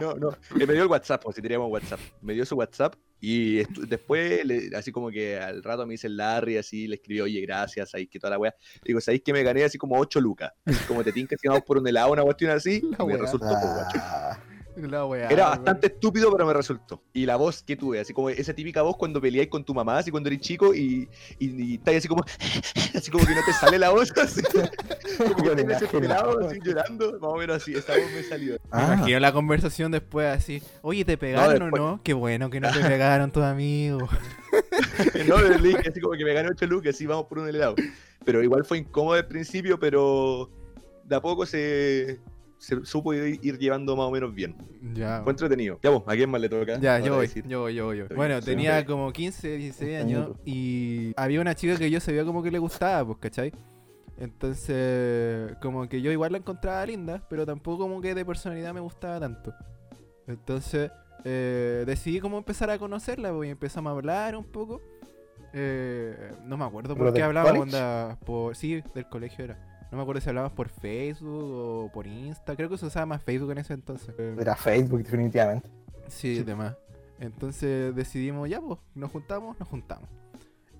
No, no. Eh, me dio el WhatsApp, o si teníamos WhatsApp. Me dio su WhatsApp y después, le- así como que al rato me dice el Larry, así le escribió, oye, gracias, ahí que toda la wea. Digo, ¿sabéis que me gané así como 8 lucas? Como te tinca si vamos por un helado, una cuestión así. Me resultó, pues, guacho. Ah, La weá. Era bastante estúpido, pero me resultó. Y la voz que tuve, así como esa típica voz cuando peleáis con tu mamá, así cuando eres chico y, y, y estás así como, así como que no te sale la voz, así, como que desesperado, imaginado. así llorando, más o menos así, esa voz me salió. Me ah, imagino la conversación después así. Oye, ¿te pegaron después- o no? Qué bueno que no te pegaron tus amigos. No, le dije así como que me gané 8 lucas, así vamos por un helado. Pero igual fue incómodo al principio, pero de a poco se, se supo ir, ir llevando más o menos bien. Ya. Fue entretenido. Ya vos, ¿a quién más le toca? Ya, yo voy, decir? yo voy, yo voy, yo voy. Bueno, tenía como 15, 16 años y había una chica que yo sabía como que le gustaba, pues, ¿cachai? Entonces, como que yo igual la encontraba linda, pero tampoco como que de personalidad me gustaba tanto. Entonces, eh, decidí como empezar a conocerla, pues, y empezamos a hablar un poco. Eh, no me acuerdo ¿Pero por qué college? onda, por... Sí, del colegio era. No me acuerdo si hablábamos por Facebook o por Insta. Creo que se usaba más Facebook en ese entonces. Era Facebook, definitivamente. Sí, demás. Entonces decidimos, ya, pues, nos juntamos, nos juntamos.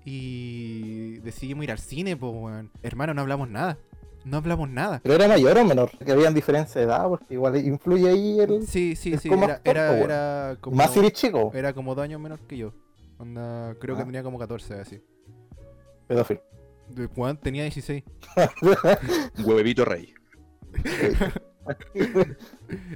Y decidimos ir al cine, pues, weón. Hermano, no hablamos nada. No hablamos nada. Pero era mayor o menor, que habían diferencia de edad, porque igual influye ahí el. Sí, sí, sí. Era, actor, era, weón. era como, Más si chico, era como dos años menor que yo. Onda, creo que Ah. tenía como 14, así. pedófilo. De- Weón tenía 16. Huevito rey.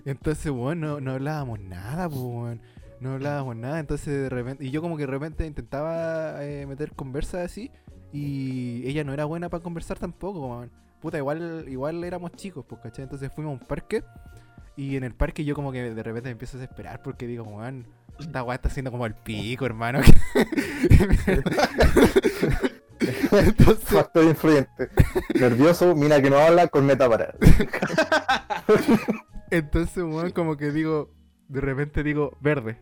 Entonces, weón, no, no hablábamos nada, pues. No hablábamos nada, entonces de repente... Y yo como que de repente intentaba eh, meter conversa así. Y ella no era buena para conversar tampoco, weón. Puta, igual, igual éramos chicos, pues, ¿cachai? Entonces fuimos a un parque. Y en el parque yo como que de repente me empiezo a desesperar porque digo, weón, esta weá está haciendo como el pico, hermano. Entonces, Factor influyente. Nervioso, mina que no habla, con meta parada. entonces, weón, como que digo, de repente digo, verde.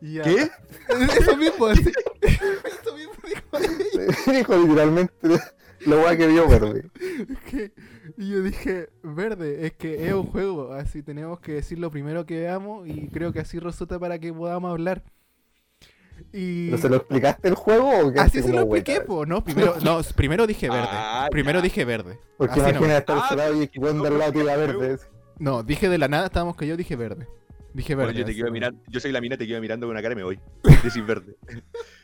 Y ya- ¿Qué? Eso mismo, así. Eso mismo dijo Dijo literalmente lo guay que vio verde. Que- y yo dije, verde, es que es un juego, así tenemos que decir lo primero que veamos y creo que así resulta para que podamos hablar. Y ¿Pero se lo explicaste el juego o qué? así se lo expliqué, po, no, primero, no, primero dije verde, Ah, primero ya. dije verde. Porque Así no. imagina estar Ah, y que tira verde. No, dije de la nada, estábamos que yo dije verde. Dije Bueno, verde. yo te quedo ¿no? mirando, yo soy la mina, te quedo mirando con una cara y me voy. Decís verde.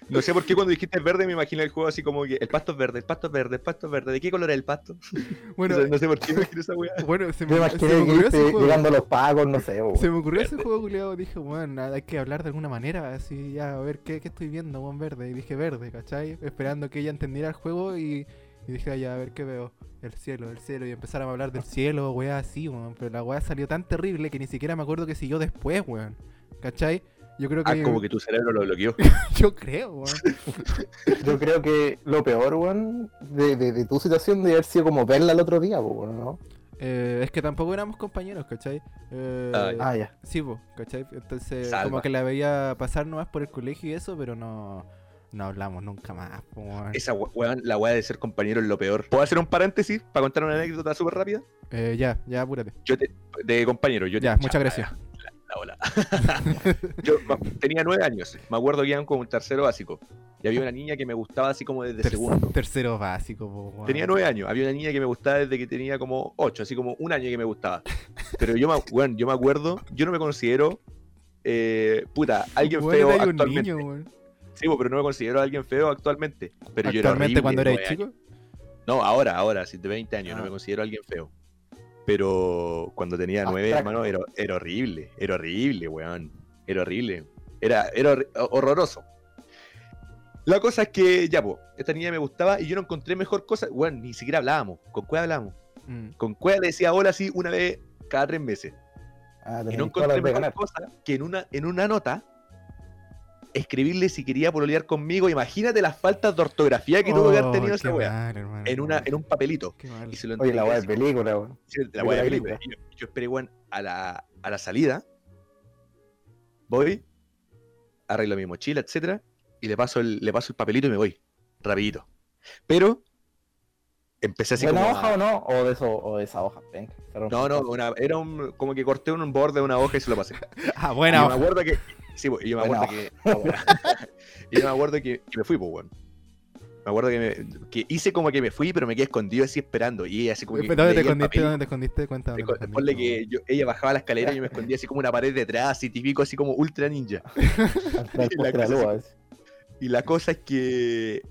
No sé por qué cuando dijiste verde me imaginé el juego así como que el pasto es verde, el pasto es verde, el pasto es verde. ¿De qué color es el pasto? Bueno, no, sé, no sé por qué me imaginé esa weá. bueno, se me, me se me ocurrió ese irte juego. llegando a los pagos, no sé. bo. Se me ocurrió ese juego, culiado. Dije, bueno, hay que hablar de alguna manera. Así, ya, a ver qué, qué estoy viendo, buen verde. Y dije verde, ¿cachai? Esperando que ella entendiera el juego y, y dije, "Ah, ya, a ver qué veo. El cielo, el cielo. Y empezaron a hablar del cielo, weá, así, weón. Pero la weá salió tan terrible que ni siquiera me acuerdo que siguió después, weón. ¿cachai? Yo creo que. Ah, como que tu cerebro lo bloqueó. Yo creo, weón. Yo creo que lo peor, weón, de, de, de tu situación debe haber sido como verla el otro día, weón, ¿no? Eh, es que tampoco éramos compañeros, ¿cachai? Eh, Ah, ya. Ah, ya. Sí, po, ¿cachai? Entonces, Salva. como que la veía pasar nomás por el colegio y eso, pero no, no hablamos nunca más, weón. Esa weón, la weá de ser compañero es lo peor. ¿Puedo hacer un paréntesis para contar una anécdota súper rápida? Eh, ya, ya, apúrate. Yo te, de compañero, yo te- Ya, muchas gracias. La, la ola. yo tenía nueve años. Me acuerdo que iban como un tercero básico. Y había una niña que me gustaba así como desde Ter- segundo. Tercero básico. Tenía nueve años. Había una niña que me gustaba desde que tenía como ocho, así como un año que me gustaba. Pero yo me, weón, yo me acuerdo, yo no me considero, eh, puta, alguien feo actualmente. niño. Sí, pero no me considero alguien feo actualmente. Pero yo era cuando años. chico. No, ahora, ahora, de 20 años, no Ah. me considero alguien feo. Pero cuando tenía nueve, hermano, era, era horrible. Era horrible, weón. Era horrible. Era, era hor- horroroso. La cosa es que, ya, po, esta niña me gustaba y yo no encontré mejor cosa. Weón, ni siquiera hablábamos. ¿Con cuál hablábamos? Mm. Con cuál le decía hola así una vez cada tres meses. Ah, Y no encontré mejor ganar. cosa que en una, en una nota escribirle si quería pololear conmigo. Imagínate las faltas de ortografía que tuvo que haber Oh, tenido qué esa weá. En, una, en un papelito. Y se lo Oye, la weá de película, weón. Sí, la de weá de la película. Y Yo, yo esperé, weón, a la, a la salida. Voy, arreglo mi mochila, etcétera, y le paso el, le paso el papelito y me voy. Rapidito. Pero empecé así ¿Buena como. hoja a- o no? O de, eso, o de esa hoja, venga. No, no, una- era un, como que corté un borde de una hoja y se lo pasé. Ah, Y buena yo hoja. me acuerdo que. Sí, pues, y yo me acuerdo que. y yo me acuerdo que, que me fui, pues, weón. Me acuerdo que, me- que hice como que me fui, pero me quedé escondido así esperando. Y ella así como que. ¿Dónde te escondiste? ¿Dónde te escondiste? De escondiste, que yo- ella bajaba la escalera y yo me escondía así como una pared detrás, así típico, así como ultra ninja. Final, la la cosa. Y la cosa es que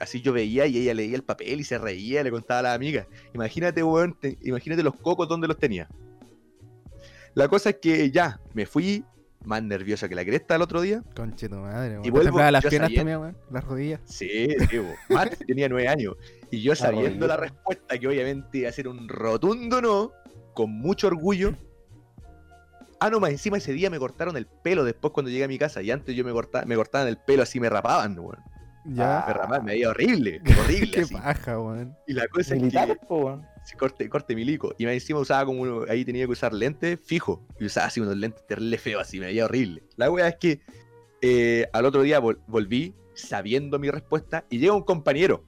así yo veía y ella leía el papel y se reía, le contaba a las amigas. Imagínate, weón, te- imagínate los cocos donde los tenía. La cosa es que ya, me fui más nervioso que la cresta el otro día. Conche tu madre, weón. Y ¿Te vuelvo, temblaban las piernas sabiendo- también, weón? Las rodillas. Sí, sí. Más tenía nueve años. Y yo sabiendo la respuesta que obviamente iba a ser un rotundo no, con mucho orgullo. Ah, no, más encima ese día me cortaron el pelo después cuando llegué a mi casa. Y antes yo me cortaba, me cortaban el pelo así, me rapaban, weón. Ya. Me rapaban, me veía horrible, horrible. Qué así. paja, weón. Y la cosa es que po, corte, corte milico. Y encima usaba como uno- ahí tenía que usar lentes fijo. Y usaba así unos lentes terrible feos, así, me veía horrible. La wea es que eh, al otro día vol- volví sabiendo mi respuesta y llega un compañero.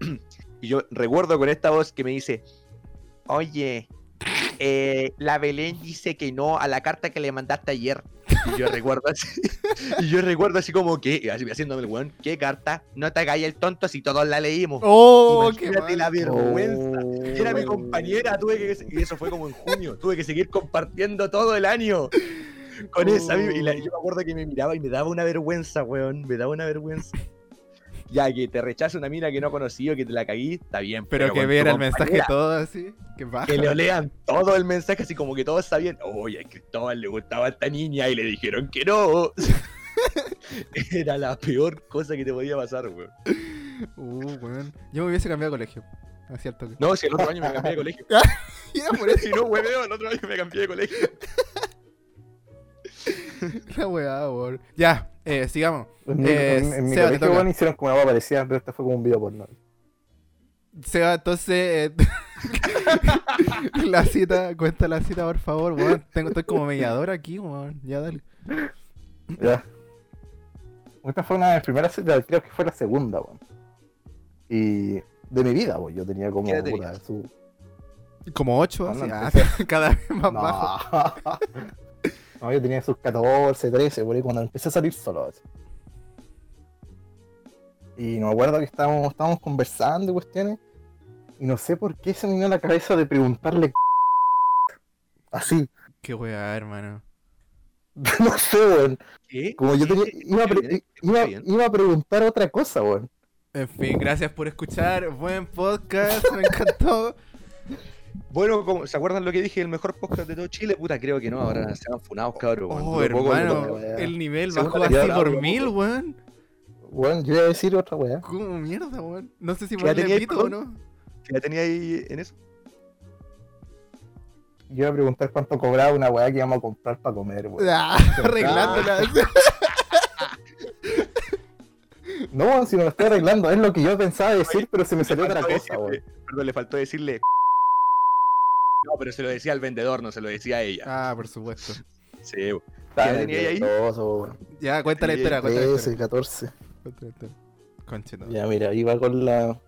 y yo recuerdo con esta voz que me dice, oye, eh, la Belén dice que no a la carta que le mandaste ayer. Y yo recuerdo así, y yo recuerdo así como que, así haciéndome el weón, ¿qué carta? No te hagas el tonto si todos la leímos. ¡Oh, qué Imagínate la mal! vergüenza. Y era mi Oh. compañera, tuve que, y eso fue como en junio, tuve que seguir compartiendo todo el año con esa. Y la- yo me acuerdo que me miraba y me daba una vergüenza, weón, me daba una vergüenza. Ya que te rechace una mina que no conocí que te la caguí, está bien. Pero que viera el mensaje todo así. Que le lean todo el mensaje, así como que todos sabían, oye, a Cristóbal le gustaba a esta niña y le dijeron que no. Era la peor cosa que te podía pasar, weón. Uh, weón. Yo me hubiese cambiado de colegio. No, si el otro año me cambié de colegio. Y era por eso Si no, hueveo, el otro año me cambié de colegio. la weá, weón. Ya, eh, sigamos. En mi, Eh, en- en mi Seba, te colegio, toca. weón, hicieron como una hueá parecida, pero este fue como un video porno. Seba, entonces. eh, la cita, cuenta la cita, por favor, weón. Tengo, estoy como mediador aquí, weón. Ya, dale. Ya. Esta fue una de las primeras citas, creo que fue la segunda, weón. Y de mi vida, weón. Yo tenía como su. Como ocho, No, así. no, ah, empecé- cada vez más No. bajo. No, yo tenía sus 14, 13, por ahí cuando empecé a salir solo. así. Y no me acuerdo que estábamos, estábamos conversando y cuestiones. Y no sé por qué se me vino a la cabeza de preguntarle así. Qué weá, hermano. no sé, weón. Como yo tenía, iba, a pre- iba, iba a preguntar otra cosa, weón. En fin, gracias por escuchar. Buen podcast, me encantó. Bueno, como, ¿se acuerdan lo que dije? El mejor podcast de todo Chile. Puta, creo que no. Ahora se han funado, cabrón. Oh, poco- hermano, el nivel bajó así por mil, weón. Weón, yo iba a decir otra weá. ¿Cómo mierda, weón? No sé si ¿Qué ponerle tenía ahí, pito o no. ¿Que la tenía ahí en eso? Yo iba a preguntar cuánto cobraba una weá que íbamos a comprar para comer, weón. Ah, arreglándola. No, si no lo estoy arreglando, es lo que yo pensaba decir, pero se me salió otra cosa, weón. Perdón, le faltó decirle. No, pero se lo decía al vendedor, no se lo decía a ella. Ah, por supuesto. Sí, ¿Qué tenía ahí? Ya, cuenta la historia, cuenta la 13, historia. 14. Cuenta la historia. Ya, mira, iba con la.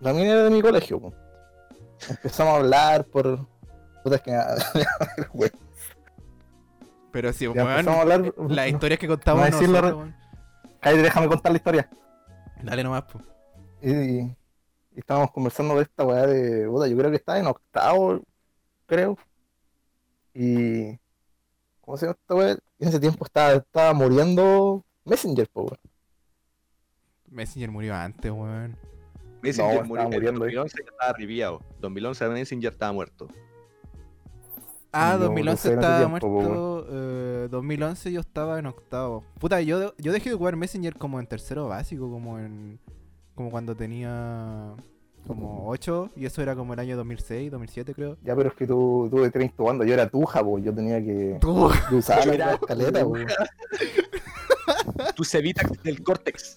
La mina era de mi colegio, weón. Empezamos a hablar por. Puta, es que. Pero sí, Ya weón. empezamos a hablar. Las historias que contamos no decirlo nosotros, re-. Cállate, déjame contar la historia. Dale nomás, po. Y, y estábamos conversando de esta weá de. Puta, yo creo que estaba en octavo, creo. Y. ¿Cómo se llama esta weá? En ese tiempo estaba, estaba muriendo Messenger, po, weón. Messenger murió antes, weón. Messenger No, murió. estaba En muriendo ahí. 2011 ya estaba ripiado. 2011 Messenger estaba muerto. Ah, Yo no 2011 sé en ese estaba tiempo, muerto. eh, 2011 yo estaba en octavo. Puta, yo, yo dejé de jugar Messenger como en tercero básico, como en. Como cuando tenía. Como 8, y eso era como el año 2006, 2007, creo. Ya, pero es que tú, tú de tenis cuando yo era tuja, po, yo tenía que, Tú, usar Yo la escaleta. Tu cevita del córtex.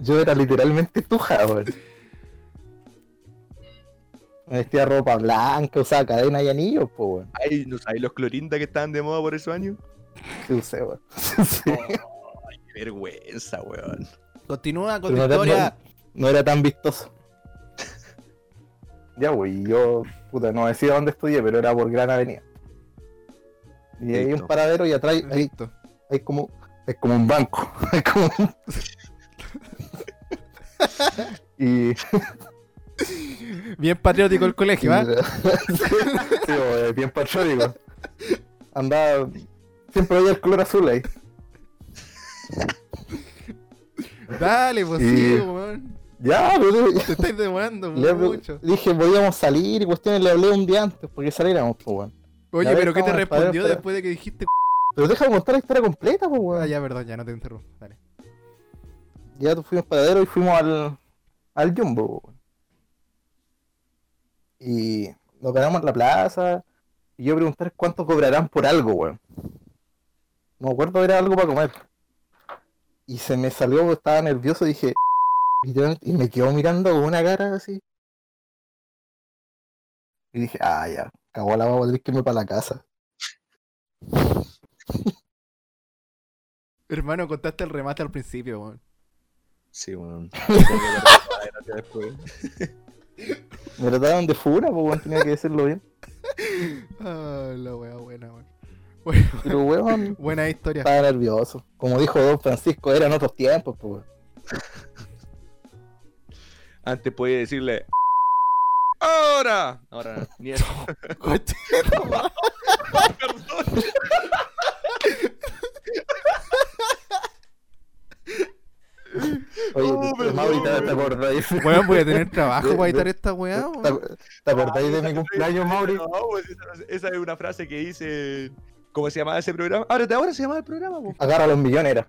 Yo era literalmente tuja, weón. Me vestía ropa blanca, usaba cadena y anillos, po, weón. Ay, ¿no sabéis los clorinda que estaban de moda por esos años? Sí, usé, weón. Sí. Ay, qué vergüenza, weón. Continúa con tu historia. No era tan vistoso. Ya, güey, yo, puta, no decía dónde estudié, pero era por Gran Avenida. Y hay Listo. un paradero y atrás hay, hay, Listo. hay como, hay como un banco. Hay como un- y Bien patriótico el colegio, ¿ah? sí, güey, bien patriótico. Andaba. Siempre veía el color azul ahí. Dale, pues Y- sí, weón. Ya, pero Te estáis demorando le, mucho. dije, podíamos salir y cuestiones le hablé un día antes porque saliéramos, pues, weón. Oye, pero ¿qué te respondió después de que dijiste? Pero déjame contar la historia completa, pues, Ah, weón. ya, perdón, ya no te interrumpo. Dale. Ya fuimos al paradero y fuimos al, al Jumbo. weón. Y nos ganamos en la plaza. Y yo preguntar cuánto cobrarán por algo, weón. No me acuerdo, era algo para comer. Y se me salió, estaba nervioso, dije. Y me quedó mirando con una cara así. Y dije, ah, ya, cagó la baba, tenés que irme para la casa. Hermano, contaste el remate al principio, weón. Sí, weón. después. Me trataron de fura, pues weón, tenía que decirlo bien. Ah, la wea buena, weón. Bueno, Pero weón, buena historia. estaba nervioso. Como dijo Don Francisco, eran otros tiempos, pues weón. Antes podía decirle. ¡Ahora! Ahora no, ni eso. Perdón. Oye, Oh, ¿te- ¿te perdón. acordáis? Weón, voy a tener trabajo para editar esta weá. ¿Te, te acordáis de mi cumpleaños, Mauri? No, pues esa, es una frase que dice. ¿Cómo se llamaba ese programa? Ábrete ahora se llama el programa, po. Agarra los millones, era.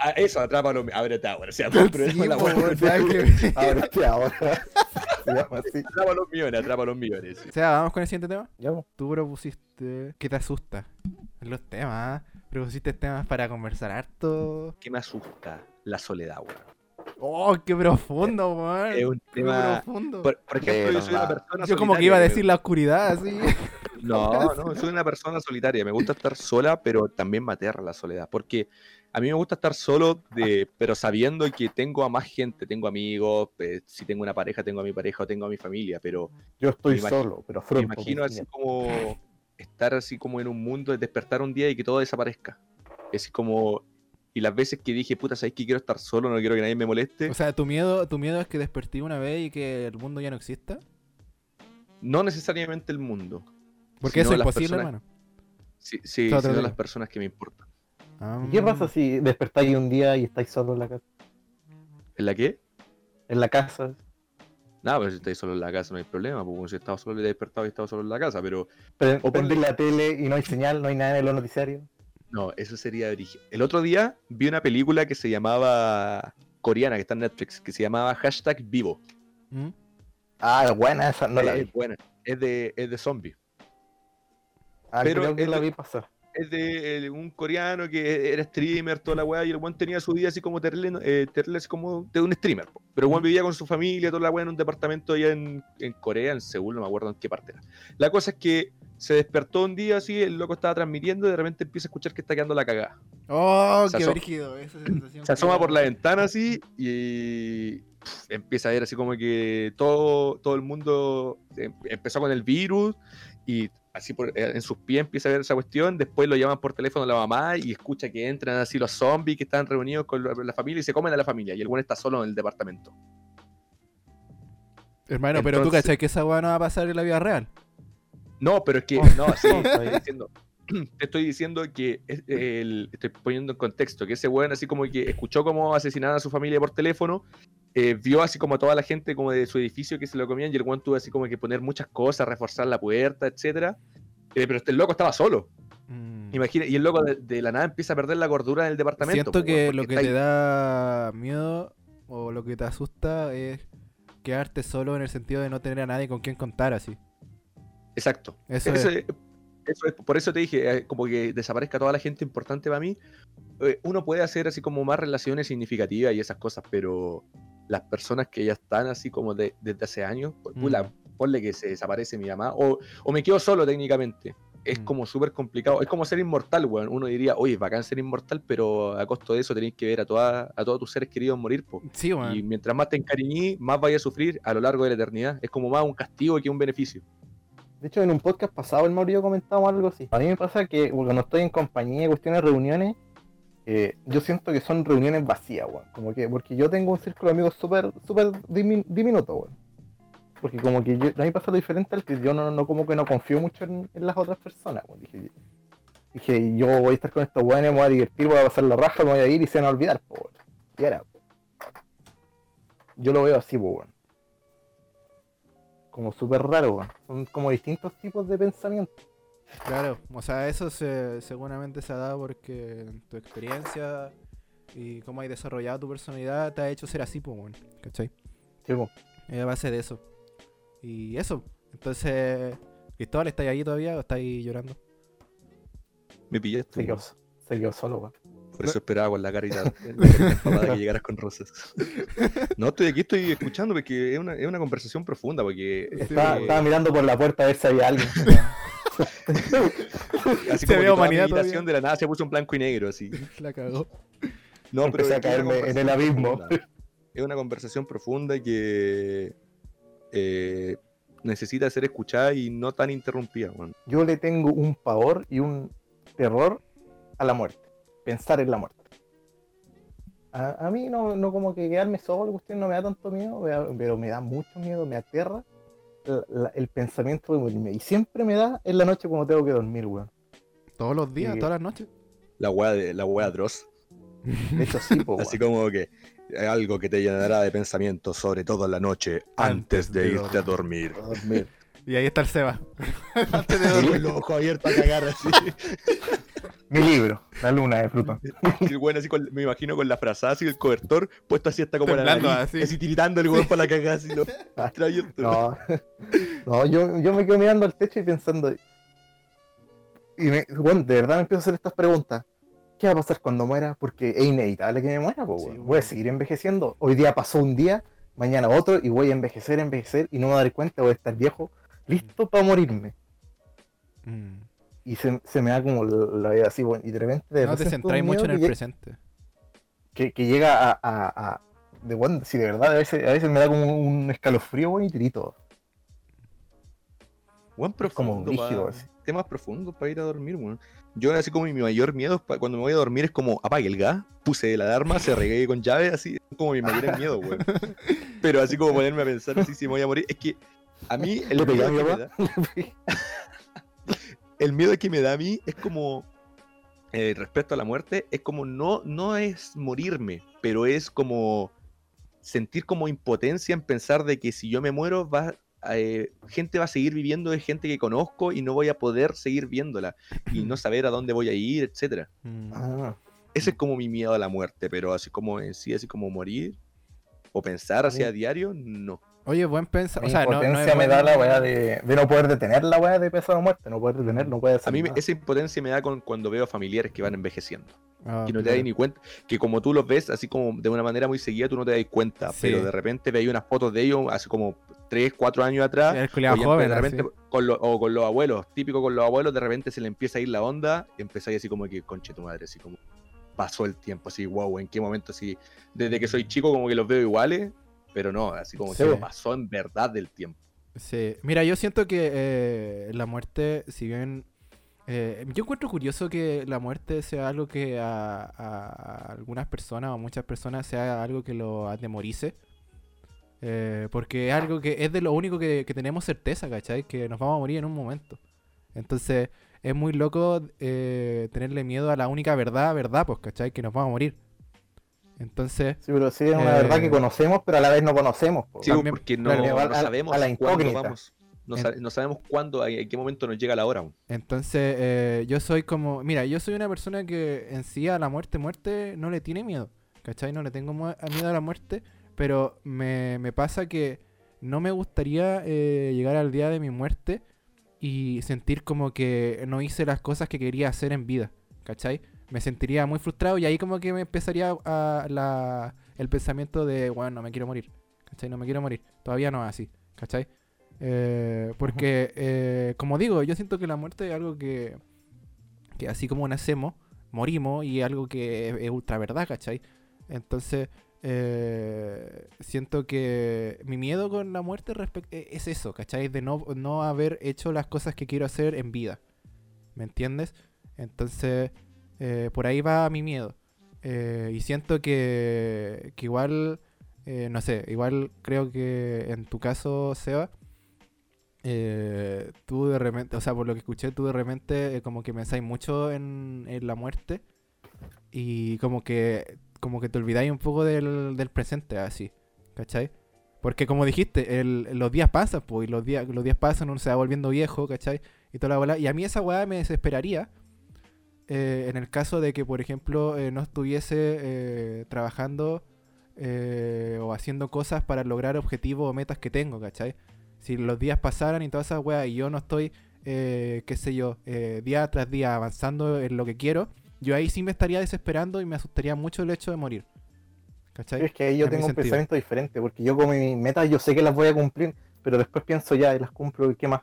Ah, eso, atrápalo. Ábrete ahora se llama el Sí, la que. Ahora sí, ahora. Se llama así. Atrapa los millones, atrapa los millones. sí. O sea, vamos con el siguiente tema. Ya. Tú propusiste. ¿Qué te asusta? Los temas. Propusiste temas para conversar harto. ¿Qué me asusta? La soledad, weón. Oh, qué profundo, weón. Es un Qué tema. profundo. Por, por ejemplo, yo soy una persona Yo como que iba a decir la oscuridad, así. No, no, soy una persona solitaria. Me gusta estar sola, pero también me aterra la soledad. Porque a mí me gusta estar solo, de, pero sabiendo que tengo a más gente. Tengo amigos, eh, si tengo una pareja, tengo a mi pareja o tengo a mi familia. Pero Yo estoy Me imag- solo, pero me imagino así como estar así como en un mundo, de despertar un día y que todo desaparezca. Es como. Y las veces que dije, puta, ¿sabes que quiero estar solo? No quiero que nadie me moleste. O sea, ¿tu miedo, tu miedo es que despertí una vez y que el mundo ya no exista. no necesariamente el mundo. Porque eso es personas- hermano. Sí, sí, sino las personas que me importan. ¿Y ¿Qué pasa si despertáis un día y estáis solo en la casa? ¿En la qué? En la casa. Nada, pero si estáis solo en la casa no hay problema, porque si estaba solo, he despertado y estaba solo en la casa, pero Pre- O Prendís ponle- la tele y no hay señal, no hay nada en los noticiarios. no, eso sería origen. El otro día vi una película que se llamaba coreana, que está en Netflix, que se llamaba Hashtag Vivo. ¿Mm? Ah, buena esa, no la es vi. buena, es de, es de zombie. Ah, pero creo que es la de- vi pasar. Es de eh, un coreano que era streamer, toda la weá, y el buen tenía su vida así como terrible, eh, así como de un streamer. po. Pero el buen vivía con su familia, toda la weá en un departamento allá en, en Corea, en Seúl, no me acuerdo en qué parte era. La cosa es que se despertó un día así, el loco estaba transmitiendo y de repente empieza a escuchar que está quedando la cagada. Oh, Se qué brígido. Esa sensación Se asoma que- por la ventana así y empieza a ver así como que todo, todo el mundo em- empezó con el virus y así por- eh, en sus pies empieza a ver esa cuestión. Después lo llaman por teléfono a la mamá y escucha que entran así los zombies que están reunidos con la, familia y se comen a la familia. Y el buen está solo en el departamento. Hermano, pero tú cachai que esa weá no va a pasar en la vida real. No, pero es que, Oh, no, sí, estoy diciendo, te estoy diciendo que es- el- estoy poniendo en contexto que ese weón así como que escuchó cómo asesinaban a su familia por teléfono, eh, vio así como a toda la gente como de su edificio que se lo comían y el weón tuvo así como que poner muchas cosas, reforzar la puerta, etcétera. Eh, pero este el loco estaba solo. Mm. Imagina, y el loco de, de la nada empieza a perder la gordura en el departamento. Siento po, que lo que te ahí- da miedo o lo que te asusta es quedarte solo en el sentido de no tener a nadie con quien contar así. Exacto. Eso Eso es. es- eso es- por eso te dije, eh, como que desaparezca toda la gente importante para mí. eh, uno puede hacer así como más relaciones significativas y esas cosas, pero las personas que ya están así como de- desde hace años, por- pula, Mm. ponle que se desaparece mi mamá, o, o me quedo solo técnicamente. Es Mm. como súper complicado. Es como ser inmortal, weón. Uno diría, oye, es bacán ser inmortal, pero a costo de eso tenéis que ver a, toda, a todos tus seres queridos morir, po. Sí, weón. Y mientras más te encariñí, más vayas a sufrir a lo largo de la eternidad. Es como más un castigo que un beneficio. De hecho, en un podcast pasado el Mauricio comentaba algo así. A mí me pasa que cuando estoy en compañía, cuestiones de reuniones, eh, yo siento que son reuniones vacías, weón. Como que, porque yo tengo un círculo de amigos súper, súper dimi- diminuto, weón. Porque como que yo, a mí pasa lo diferente al que yo no, no como que no confío mucho en, las otras personas, weón. Dije, dije, yo voy a estar con estos weones, me voy a divertir, voy a pasar la raja, me voy a ir y se van a olvidar, weón. Y yo lo veo así, weón. Como súper raro, weón. Son como distintos tipos de pensamiento. Claro, o sea, eso se, seguramente se ha dado porque tu experiencia y cómo has desarrollado tu personalidad te ha hecho ser así, pues, weón. ¿Cachai? Sí, po. Es a base de eso. Y eso, Entonces, Cristóbal, ¿estáis ahí todavía o estáis llorando? Me pillaste. Se quedó, se quedó solo, weón. Por eso esperaba con la carita enfadada que llegaras con rosas. No, estoy aquí, estoy escuchando porque es una, es una conversación profunda. Porque Estaba, eh, estaba mirando por la puerta a ver si había alguien. así Se como ve que toda mi humanidad de la nada se puso en blanco y negro. Así. La cagó. No, pero Empecé a caerme en el conversación abismo. profunda. Es una conversación profunda que eh, necesita ser escuchada y no tan interrumpida. Yo le tengo un pavor y un terror a la muerte. Pensar en la muerte. A, a mí no, no como que quedarme solo, cuestión no me da tanto miedo, pero me da mucho miedo, me aterra la- la- el pensamiento de morirme. Y siempre me da en la noche cuando tengo que dormir, weón. Todos los días, todas las noches. La wea de la wea atroz. De hecho, sí, po, Así como que eh, algo que te llenará de pensamientos, sobre todo en la noche, antes, Antes de, de irte a dormir. A dormir. Y ahí está el Seba. Antes de Con dormir. el ojo abierto a cagar así. Mi libro, La Luna de Plutón. El weón así con- me imagino con la frazada así el cobertor puesto así hasta como la nariz, así. tiritando el weón para la cagada así lo. No, no yo, yo me quedo mirando al techo y pensando. Y me, bueno, de verdad me empiezo a hacer estas preguntas. ¿Qué va a pasar cuando muera? Porque es inevitable que me muera, Sí, weón. voy a seguir envejeciendo. Hoy día pasó un día, mañana otro, y voy a envejecer, envejecer, y no me voy a dar cuenta, voy a estar viejo, listo para morirme. Mm. Y se, se me da como la vida así, bueno, y de repente. de No te centráis mucho en el que, presente. que, que llega a. a, a- de, bueno, si de verdad, a veces, a veces me da como un escalofrío, weón, y tirito. Weón Es como profundo, rígido, así. temas profundos para ir a dormir, weón. Yo así como mi mayor miedo pa- cuando me voy a dormir es como apague el gas, puse la alarma, se regué con llave, así, es como mi mayor miedo, weón. Pero así como ponerme a pensar así si me voy a morir, es que a mí el ¿Le pegué a miedo mi que me da, el miedo que me da a mí es como eh, respecto a la muerte, es como no, no es morirme, pero es como sentir como impotencia en pensar de que si yo me muero va eh, gente va a seguir viviendo de gente que conozco y no voy a poder seguir viéndola y no saber a dónde voy a ir, etcétera. Mm. Ah, Ese es como mi miedo a la muerte, pero así como en sí, así como morir o pensar A hacia mí- diario, no. Oye, buen pensar. O sea, no, no impotencia es me da la weá de, de no poder detener la weá de pesar o muerte, no poder detener, no puede hacer A mí me- nada. esa impotencia me da con, cuando veo familiares que van envejeciendo. Ah, que no te das ni cuenta, que como tú los ves así como de una manera muy seguida, tú no te das cuenta, Sí. pero de repente veis unas fotos de ellos hace como 3, 4 años atrás, El joven, de repente con lo- o con los abuelos, típico con los abuelos, de repente se le empieza a ir la onda y empezáis así como que, conche tu madre, así como pasó el tiempo, así, wow, en qué momento así, desde que soy chico como que los veo iguales, pero no, así como Sí. que pasó en verdad del tiempo. Sí, mira, yo siento que eh, la muerte, si bien... eh, yo encuentro curioso que la muerte sea algo que a, a algunas personas o muchas personas sea algo que lo atemorice. Eh, porque es algo que es de lo único que, que tenemos certeza, ¿cachai? Que nos vamos a morir en un momento. Entonces, es muy loco tenerle miedo a la única verdad, verdad, pues, ¿cachai? Que nos vamos a morir. Entonces, Sí, pero sí es una Eh, verdad que conocemos, pero a la vez no conocemos. po. Sí, También, porque no, claro, sabemos a la cuándo incógnita. vamos, no, En- sa- no sabemos cuándo, en qué momento nos llega la hora. Entonces, eh, yo soy como. Mira, yo soy una persona que en sí a la muerte, muerte, no le tiene miedo. ¿Cachai? No le tengo miedo a la muerte. Pero me, me pasa que no me gustaría eh, llegar al día de mi muerte y sentir como que no hice las cosas que quería hacer en vida. ¿Cachai? Me sentiría muy frustrado y ahí como que me empezaría a la, el pensamiento de, bueno, no me quiero morir. ¿Cachai? No me quiero morir. Todavía no es así. ¿Cachai? Eh, porque, eh, como digo, yo siento que la muerte es algo que, que así como nacemos, morimos y es algo que es, es ultra verdad, ¿cachai? Entonces, eh, siento que mi miedo con la muerte e- es eso, ¿cachai? De no, no haber hecho las cosas que quiero hacer en vida. ¿Me entiendes? Entonces, eh, por ahí va mi miedo. Eh, y siento que, que igual, eh, no sé, igual creo que en tu caso, Seba, tú de repente, o sea, por lo que escuché, tú de repente como que pensáis mucho en, en la muerte y como que como que te olvidáis un poco del, del presente, así, ¿cachai? Porque como dijiste, el- los días pasan, pues, y los días, los días pasan, uno se va volviendo viejo, ¿cachai? Y toda la bola. Y a mí esa weá me desesperaría eh, en el caso de que, por ejemplo, eh, no estuviese eh, trabajando o haciendo cosas para lograr objetivos o metas que tengo, ¿cachai? Si los días pasaran y todas esas weas y yo no estoy, qué sé yo, día tras día avanzando en lo que quiero, yo ahí sí me estaría desesperando y me asustaría mucho el hecho de morir. ¿Cachai? Es que ahí yo tengo un pensamiento diferente, porque yo con mis metas yo sé que las voy a cumplir, pero después pienso ya y las cumplo y qué más.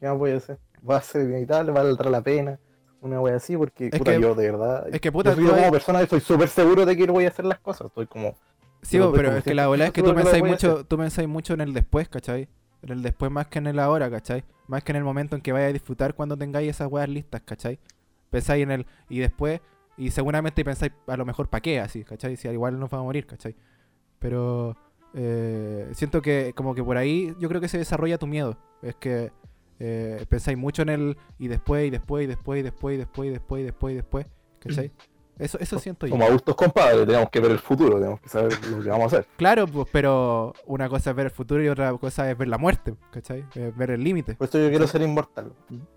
¿Qué más voy a hacer? ¿Va a ser inevitable? ¿Va a valdrá la pena? Una wea así, porque Es puta, que- yo de verdad. Es que puta, yo soy como persona estoy súper seguro de que voy a hacer las cosas. Estoy como. Sí, pero como es que la 100% verdad es que tú pensáis mucho, tú pensáis mucho en el después, ¿cachai? En el después más que en el ahora, ¿cachai? Más que en el momento en que vayas a disfrutar cuando tengáis esas weas listas, ¿cachai? Pensáis en el y después, y seguramente pensáis a lo mejor para qué, así, ¿cachai? Si al igual nos va a morir, ¿cachai? Pero eh, siento que como que por ahí yo creo que se desarrolla tu miedo. Es que eh, pensáis mucho en el y después, y después, y después, y después, y después, y después, y después, y después, ¿cachai? Eso, eso siento yo. Como adultos compadres, tenemos que ver el futuro, tenemos que saber lo que vamos a hacer. Claro, pues, pero una cosa es ver el futuro y otra cosa es ver la muerte, ¿cachai? Eh, ver el límite. Por eso yo quiero ser inmortal.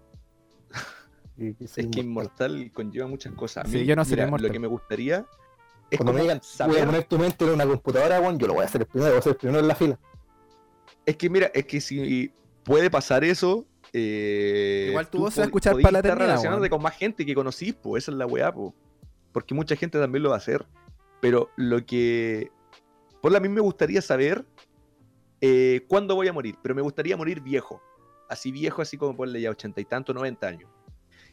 Es que inmortal conlleva muchas cosas. A Sí, yo no sería mira, inmortal. Lo que me gustaría es Cuando me digan, voy a saber- poner tu mente en una computadora, weón, yo lo voy a hacer el primero, voy a ser el primero en la fila. Es que mira, es que si puede pasar eso. Eh, Igual tú vas a escuchar para la estar eternidad, relacionándote weón. con más gente que conocís, pues esa es la weá, po. Porque mucha gente también lo va a hacer. Pero lo que. Por a mí me gustaría saber eh, cuándo voy a morir. Pero me gustaría morir viejo. Así viejo, así como ponle ya ochenta y tanto, 90 años.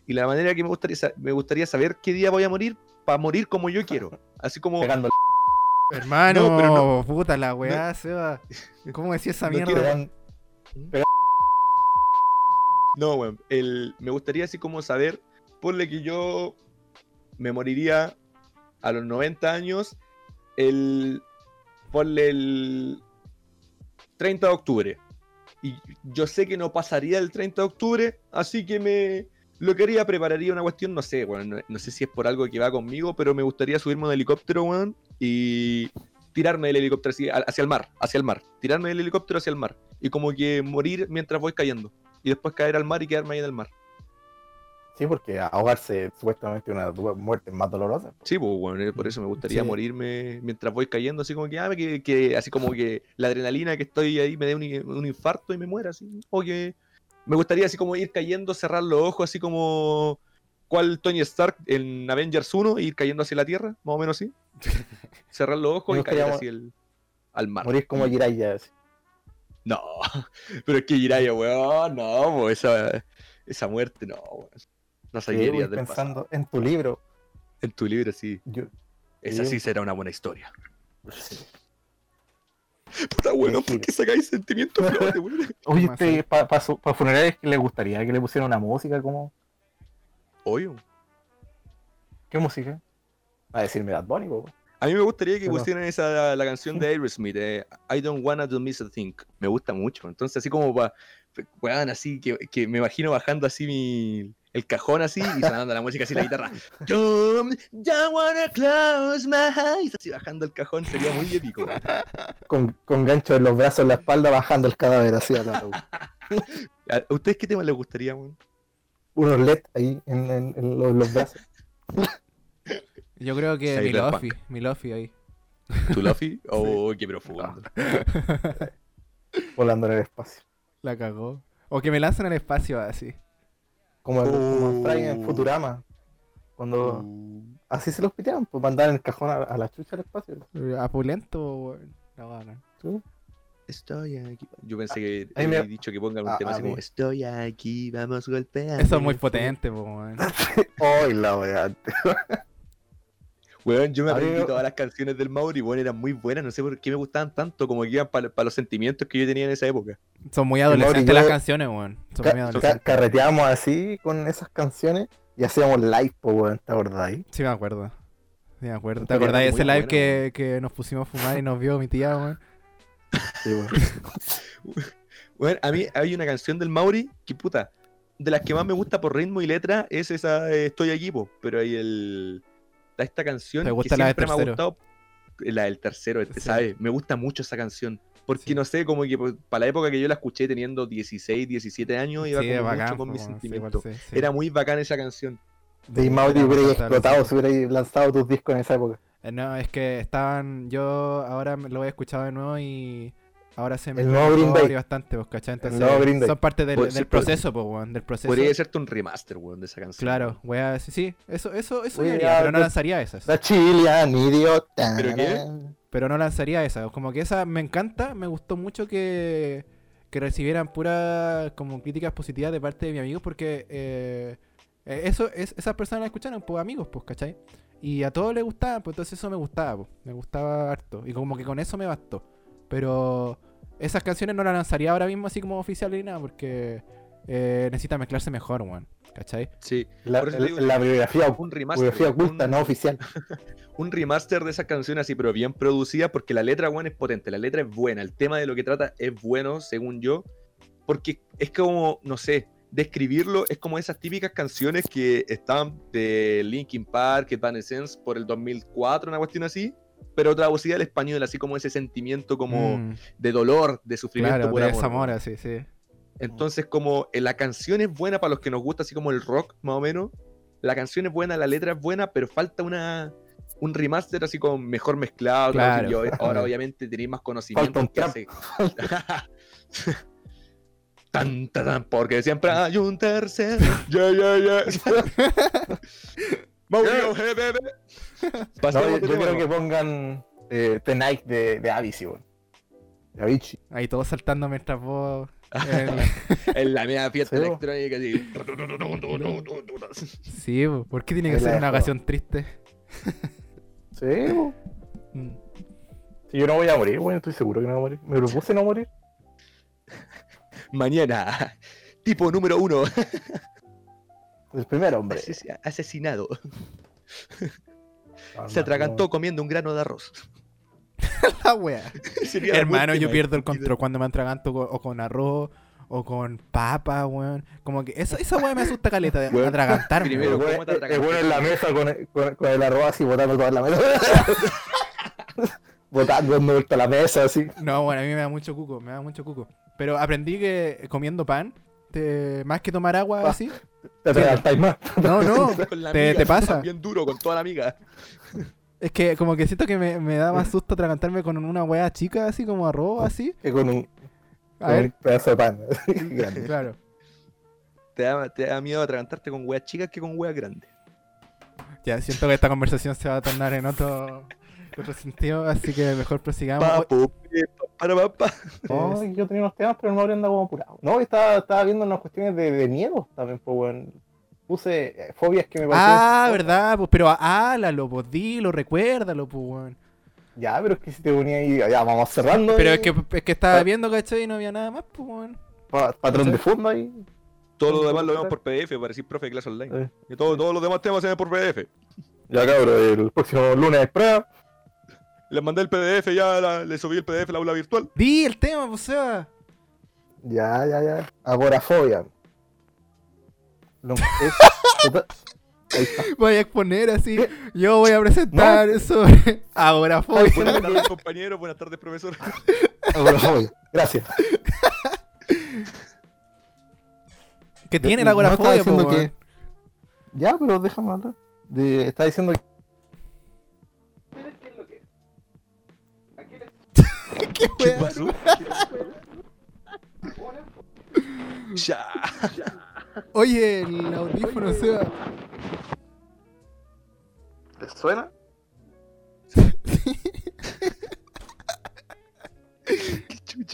Y la manera que me gustaría, me gustaría saber qué día voy a morir para morir como yo quiero. Así como. Pegando Hermano, No, pero puta la weá, Seba. ¿Cómo decía esa No mierda? quiero- pegan- No, weón. El, me gustaría así como saber, ponle que yo me moriría a los 90 años, el, ponle el 30 de octubre. Y yo sé que no pasaría el 30 de octubre, así que me lo que haría, prepararía una cuestión, no sé, weón, no, sé si es por algo que va conmigo, pero me gustaría subirme un helicóptero, weón, y tirarme del helicóptero hacia el mar, hacia el mar, tirarme del helicóptero hacia el mar, y como que morir mientras voy cayendo, y después caer al mar y quedarme ahí en el mar. Sí, porque ahogarse es supuestamente una muerte más dolorosa. Sí, pues, bueno, por eso me gustaría Sí. morirme mientras voy cayendo, así como que, ah, que, que- así como que la adrenalina que estoy ahí me dé un, un infarto y me muera, así. O que me gustaría así como ir cayendo, cerrar los ojos, así como cual Tony Stark en Avengers 1, e ir cayendo hacia la Tierra, más o menos así. cerrar los ojos y caer así el- al mar. Morir como Jiraiya. así. No, pero es que Jiraiya, weón, no, po, esa, esa muerte, no, weón. No Sí, pasado. pensando en tu libro. En tu libro, sí. Yo, Esa Sí. sí será una buena historia. Puta, weón, Sí. ¿por qué sacáis sentimientos weón? Oye, ¿Cómo usted, para funerales, ¿qué le gustaría? ¿Que le pusieran una música? como Obvio. ¿Qué música? Va a decirme Bad Bunny, po. A mí me gustaría que Pero- pusieran esa la canción de Aerosmith, eh, I don't wanna to miss a thing. Me gusta mucho. Entonces, así como para, weón, así que, que me imagino bajando así mi el cajón así y sonando la música así la guitarra. Don't, don't wanna close my eyes. Así bajando el cajón sería muy épico. Con, con gancho en los brazos en la espalda, bajando el cadáver así a la ¿A ustedes qué tema les gustaría, weón? Unos LED ahí en, en- en los, los brazos. Yo creo que Cyberpunk. Milofi, Milofi ahí. ¿Tu Luffy? Oh, qué profundo. volando en el espacio. La cagó. O que me lancen al espacio así. Como, el- como Fry en Oh. Futurama. Cuando así se los piteaban, pues mandaban el cajón a, a la chucha al espacio. Apulento. No, bueno. ¿sí? Estoy aquí. Yo pensé que Ahí había me- dicho que pongan un a- tema a así como mí. Estoy aquí, vamos golpeando. Eso es muy potente, po, weón. ¡Ay, la wea! Weón, yo me aprendí todas las canciones del Mauri, weón, eran muy buenas, no sé por qué me gustaban tanto, como que iban para los sentimientos que yo tenía en esa época. Son muy Mauri, adolescentes yo- las canciones, weón. Son Ca- muy ca- adolescentes. carreteábamos así con esas canciones y hacíamos live, po, weón, ¿te acordáis? Sí, me acuerdo. Sí, me acuerdo. ¿Te acordás de ese live buena, que, que nos pusimos a fumar y nos vio mi tía, weón? Sí, weón. Weón, a mí hay una canción del Mauri que puta, de las que más me gusta por ritmo y letra es esa eh, Estoy aquí, po, pero hay el esta canción ¿Te que gusta la del siempre me ha tercero? gustado, la del tercero, este, Sí. ¿sabes? Me gusta mucho esa canción. Porque Sí. no sé, como que pues, para la época que yo la escuché teniendo 16, 17 años, iba Sí, como bacán, mucho con mis sentimientos. igual sí, sí. Era muy bacán esa canción. De Mauri Era hubiera explotado si hubiera lanzado tus discos en esa época. Eh, No, es que estaban. Yo ahora me lo he escuchado de nuevo y. Ahora se El nuevo Green bastante, pues, ¿cachai? Entonces, nuevo Green Day. son parte del, del sí, proceso, pues, weón, del proceso. Podría serte un remaster, weón, de esa canción. Claro, wea, sí, sí, eso, eso, eso haría, pero no lanzaría esas. La Chilean idiota. ¿Pero qué? Pero no lanzaría esa. Como que esa me encanta, me gustó mucho que, que recibieran puras como críticas positivas de parte de mis amigos porque eh, eh, eso es, esas personas la escucharon, pues amigos, pues, ¿cachai? Y a todos les gustaba, pues entonces eso me gustaba, pues, me gustaba harto. Y como que con eso me bastó. Pero esas canciones no las lanzaría ahora mismo así como oficial ni nada porque eh, necesita mezclarse mejor, weón. ¿Cachai? Sí, La, digo, bibliografía, un remaster. bibliografía oculta, un- no oficial. un remaster de esa canción así, pero bien producida, porque la letra, weón, es potente, la letra es buena, el tema de lo que trata es bueno, según yo, porque es como, no sé, describirlo es como esas típicas canciones que estaban de Linkin Park, Evanescence por el 2004, una cuestión así, pero traducida al español, así como ese sentimiento como Mm, de dolor, de sufrimiento claro, por de amor, desamor, así, sí. Entonces, como eh, la canción es buena para los que nos gusta, así como el rock, más o menos. La canción es buena, la letra es buena, pero falta una un remaster así como mejor mezclado. Claro. ahora, obviamente, tenéis más conocimiento. un que hace- tan, tan, tan, porque siempre hay un tercero. Mauricio, eh, bebé. No, yo, yo creo que pongan eh, The Night de, de Avicii, weón. De Avicii. Ahí todos saltando mientras vos... el- En la media fiesta Sí, bo. electrónica, así. Sí, po, ¿por qué tiene que ser la una ocasión triste? Sí. Mm. Si yo no voy a morir, weón, estoy seguro que no voy a morir. Me propuse no morir. Mañana, tipo número uno, El primer hombre. ases- asesinado. Se atragantó comiendo un grano de arroz. La wea. Hermano, yo pierdo el control cuando me atraganto co- o con arroz o con papa, weón. Como que esa, esa wea me asusta caleta de atragantarme. primero, ¿cómo te el weón en la mesa con, el- con, con el arroz así botando toda la mesa. botando dando vuelta la mesa así. No, bueno, a mí me da mucho cuco, me da mucho cuco. Pero aprendí que comiendo pan, te- más que tomar agua Ah. así. Te atragantáis más. No, no. Con la Te- amiga, te pasa. Bien duro, con toda la amiga. Es que como que siento que me, me da más susto atragantarme con una wea chica, así como arroz, así. Que con un, A con un ver, pedazo de pan. grande. claro. Te da, te da miedo atragantarte con weas chicas que con weas grandes. Ya, siento que esta conversación se va a tornar en otro, así que mejor prosigamos. Papo, para, pa, pa. No, yo tenía unos temas, pero no habría andado como apurado. No, estaba, estaba viendo unas cuestiones de, de miedo también, pues, weón. Puse eh, fobias que me parecían. Ah, verdad, pues, pero hálalo, pues dilo, recuérdalo, pues, weón. Ya, pero es que si te ponía ahí, ya vamos cerrando. Pero y- es que, es que estaba Ah. viendo, ¿cachai? Y no había nada más, pues, weón. pa- patrón de fondo ahí. Todo lo demás lo vemos por PDF, para decir profe de clase online. Eh. Y todo, todos los demás temas se ven por PDF. Ya, cabrón, el próximo lunes es prueba. Les mandé el PDF, ya la- le subí el PDF a la aula virtual. Di el tema, pues, Seba. Ya, ya, ya. Agorafobia. Lo- es-. Voy a exponer así. Yo voy a presentar sobre agorafobia. Buenas tardes, compañero. Buenas tardes, profesor. Agorafobia. Gracias. que tiene No, la no, agorafobia, diciendo weón. que- Ya, pero déjame hablar. De... Está diciendo que. ¿Qué ¿Qué weón? pasó? Ya. Oye, el audífono, Seba. ¿Te suena?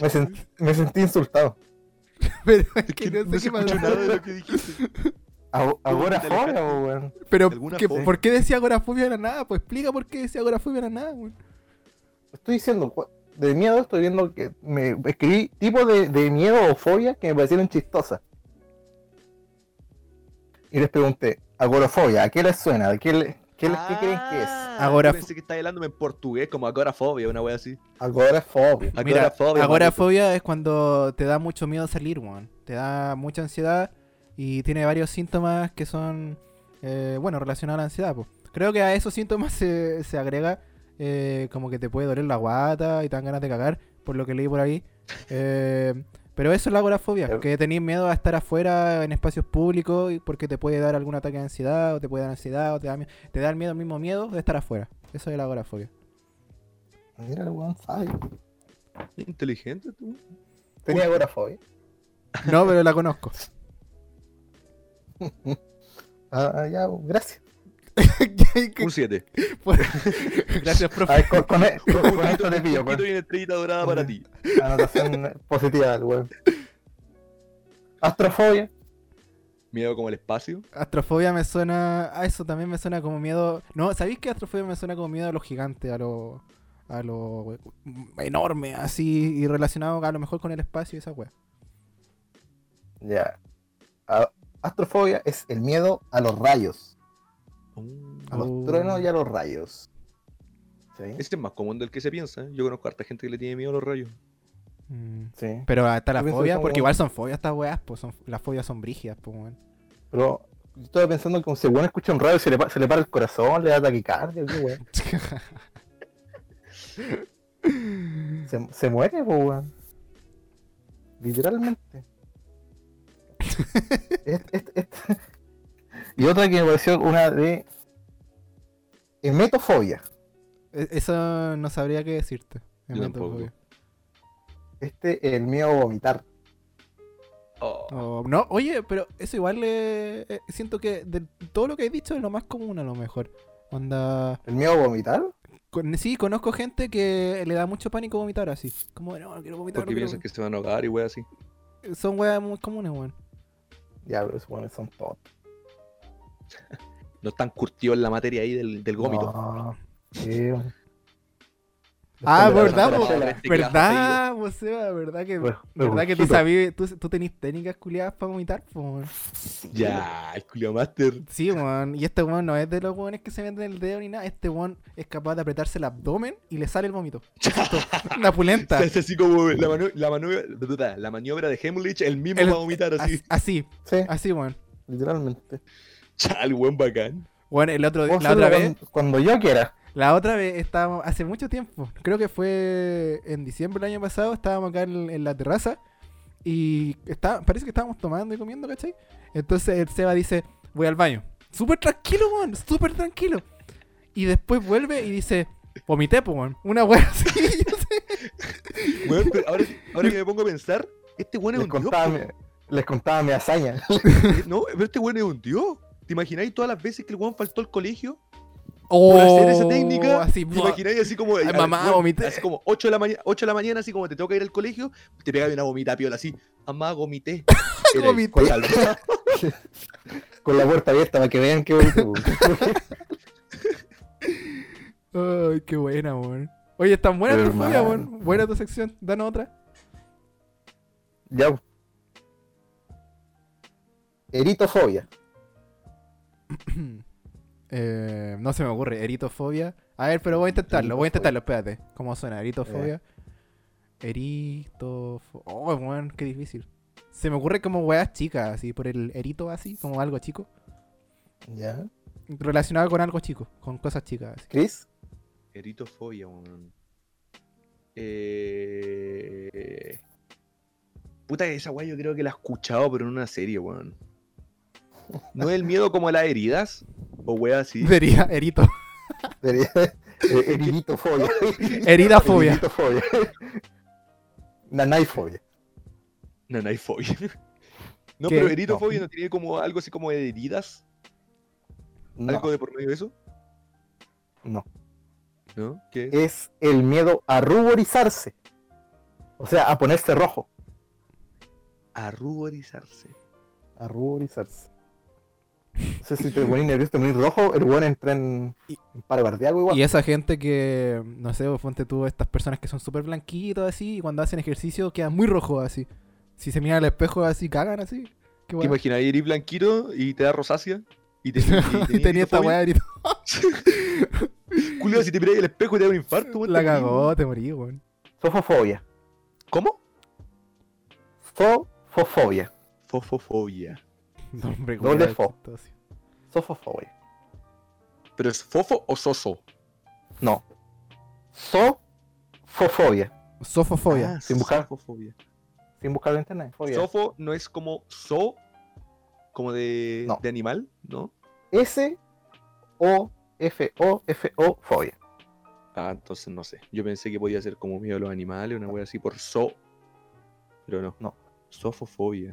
Me, sen- me sentí insultado. Pero es Es que no sé no qué se pasó. nada de lo que dijiste. Ag- Agorafobia, alejaste. po, weón. Pero, ¿Alguna ¿qué-? ¿por qué decía agorafobia de la nada? Pues explica por qué decía agorafobia de la nada, weón. Estoy diciendo, cu- de miedo estoy viendo que me escribí tipos de, de miedo o fobia que me parecieron chistosas. Y les pregunté, agorafobia, ¿a qué les suena? ¿A qué, le- qué, qué creen que es? Ah, Agora- yo Pensé que estaba hablándome en portugués, como agorafobia, una wea así. Agorafobia. Mira, Agorafobia, agorafobia es cuando te da mucho miedo salir, weón. Te da mucha ansiedad y tiene varios síntomas que son, eh, bueno, relacionados a la ansiedad. po. Creo que a esos síntomas se, se agrega eh, como que te puede doler la guata y te dan ganas de cagar, por lo que leí por ahí. Eh, pero eso es la agorafobia, Eh. que tenés miedo a estar afuera en espacios públicos y porque te puede dar algún ataque de ansiedad o te puede dar ansiedad o te da, te da el miedo, el mismo miedo de estar afuera. Eso es la agorafobia. Mira, el sabe. Inteligente tú. Tenía agorafobia. No, pero la conozco. Ah, ya, gracias. Un 7. Gracias, A profe. ver, con, con, e- con- con esto te pillo, Un pues. y una estrellita dorada para ti. Anotación positiva del weón. Astrofobia. Miedo como el espacio. Astrofobia me suena. A eso también me suena como miedo. No, ¿sabéis que astrofobia me suena como miedo a los gigantes, a lo. a lo. enorme, así, y relacionado a lo mejor con el espacio y esa wea. Ya. Astrofobia es el miedo a los rayos. A los Oh. truenos y a los rayos. ¿Sí? Este es más común del que se piensa. Yo conozco a harta gente que le tiene miedo a los rayos. Mm. Sí. Pero está la fobia, porque igual son fobias estas weas, pues son, las fobias son brígidas, pues weón. Pero yo estaba pensando que si el weón escucha un radio se le, pa- se le para el corazón, le da taquicardia, qué weón. Se, se muere, po, weón. Literalmente. Est- est- est- Y otra que me pareció una de hemetofobia. E- Eso no sabría qué decirte. Hematofobia. Este es el miedo a vomitar. Oh. Oh, no, oye, pero eso igual le. eh, siento que de todo lo que he dicho es lo más común a lo mejor. Onda. ¿El miedo a vomitar? con- sí, conozco gente que le da mucho pánico vomitar así. Como, no, no quiero vomitar. Porque no quiero piensan que se van a ahogar y wey así. vomitar". Son weas muy comunes, weón. Ya, pero esos weones son todos. No están curtidos en la materia ahí del, del gómito. No, sí, weón. Ah, ¿verdad, po? ¿Verdad, vos, Seba? ¿Verdad que, Bueno, me ¿verdad que tú, sabías, tú, tú tenés técnicas culiadas para vomitar? weón? Ya, el Julio Master. Sí, weón. Y este weón no es de los weones que se meten el dedo ni nada. Este weón es capaz de apretarse el abdomen y le sale el vómito. Una pulenta. Hace así como la, manu- la, maniobra, la maniobra de Hemlich, el mismo El- va a vomitar así. Así, así, Sí, así, weón. literalmente. Chal, buen bacán. Bueno, el otro, la otra vez, cuando, cuando yo quiera. la otra vez estábamos, hace mucho tiempo, creo que fue en diciembre del año pasado, estábamos acá en, en la terraza y está, parece que estábamos tomando y comiendo, ¿cachai? Entonces el Seba dice, voy al baño. Súper tranquilo, weón, súper tranquilo. Y después vuelve y dice, vomité, weón. Una weá así. yo sé. Weón, pero ahora, ahora que me pongo a pensar, este weón es Les un contaba, les contaba mi hazaña. No, pero este weón es un dios. ¿Te imagináis todas las veces que el weón faltó al colegio? Oh, hacer esa técnica, Así, ¿Te imagináis así como. Ay, mamá, weón, vomité. Así como 8 de, la mañana, 8 de la mañana, así como te tengo que ir al colegio, te pegas una vomita piola así. Mamá, vomité. Vomité. salva. con la puerta abierta para que vean que bonito. Ay, qué buena, weón. Oye, están buenas Pero, tu fobia, hermano. weón. Buena tu sección. Danos otra. ya. Eritofobia. Eh, no se me ocurre, eritofobia. A ver, pero voy a intentarlo, voy a intentarlo, espérate. ¿Cómo suena? Eritofobia. Eritofobia. Oh, weón, qué difícil. Se me ocurre como weas chicas, así, por el erito así, como algo chico. Ya. Relacionado con algo chico, con cosas chicas. Así. Chris. Eritofobia, weón. Eh... Puta, esa weá yo creo que la he escuchado, pero en una serie, weón. ¿No es el miedo como a las heridas? O weá así. Sería erito. Sería, eh, Eritofobia. Heridafobia. Eritofobia. Nanaifobia. Nanaifobia. No, ¿Qué? pero eritofobia no. tiene como algo así como de heridas. No, ¿Algo de por medio de eso? no. ¿No? ¿Qué? Es el miedo a ruborizarse. O sea, a ponerse rojo. A ruborizarse. A ruborizarse. No sé si te pones nervioso, te pones rojo, el buen entra en, Y- en paro igual. Y esa gente que, no sé, ponte tú, estas personas que son súper blanquitos así, y cuando hacen ejercicio quedan muy rojos así. Si se miran al espejo así, cagan así. Qué ¿Te imaginas ir blanquito y te da rosácea? Y, te, y, Y tenía esta weá erito. Julio, si te miras al espejo y te da un infarto, weón, La cagó, weón. te morí, weón. Sofofobia. ¿Cómo? Sofofobia. Fofofobia. Nombre Doble fo. chistoso. Sofofobia. ¿Pero es fofo o soso? No. Sofofobia. Sofofobia. Ah, sin buscar. Sofofobia. Sin buscarlo en internet. Fobia. Sofo no es como so, como de, No. de animal, ¿no? S O F O F O fobia. Ah, entonces no sé. Yo pensé que podía ser como miedo a los animales, una wea así por so. Pero no. No. Sofofobia.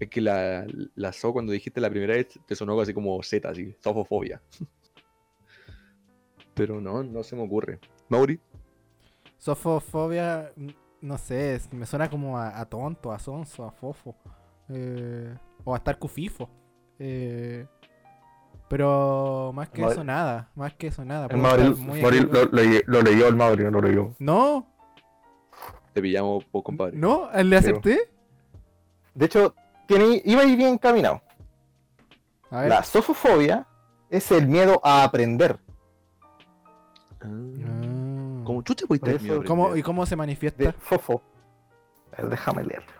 Es que la, la so cuando dijiste la primera vez te sonó así como Z, así. Sofofobia. Pero no, no se me ocurre. Mauri, Sofofobia, no sé, me suena como a, a tonto, a sonso, a fofo. eh, o a estar cufifo. eh, pero más que eso, nada. Más que eso, nada. El Mauri, Mauri lo, lo- lo leyó el Mauri, no lo leyó. No, te pillamos, po, compadre. no, le acepté. De hecho, tiene, iba a ir bien encaminado. A ver. La sofofobia es el miedo a aprender. Ah. Ah. Como chucha Por tener miedo ¿Cómo? ¿Y cómo se De manifiesta? fofo. A ver, déjame leerlo.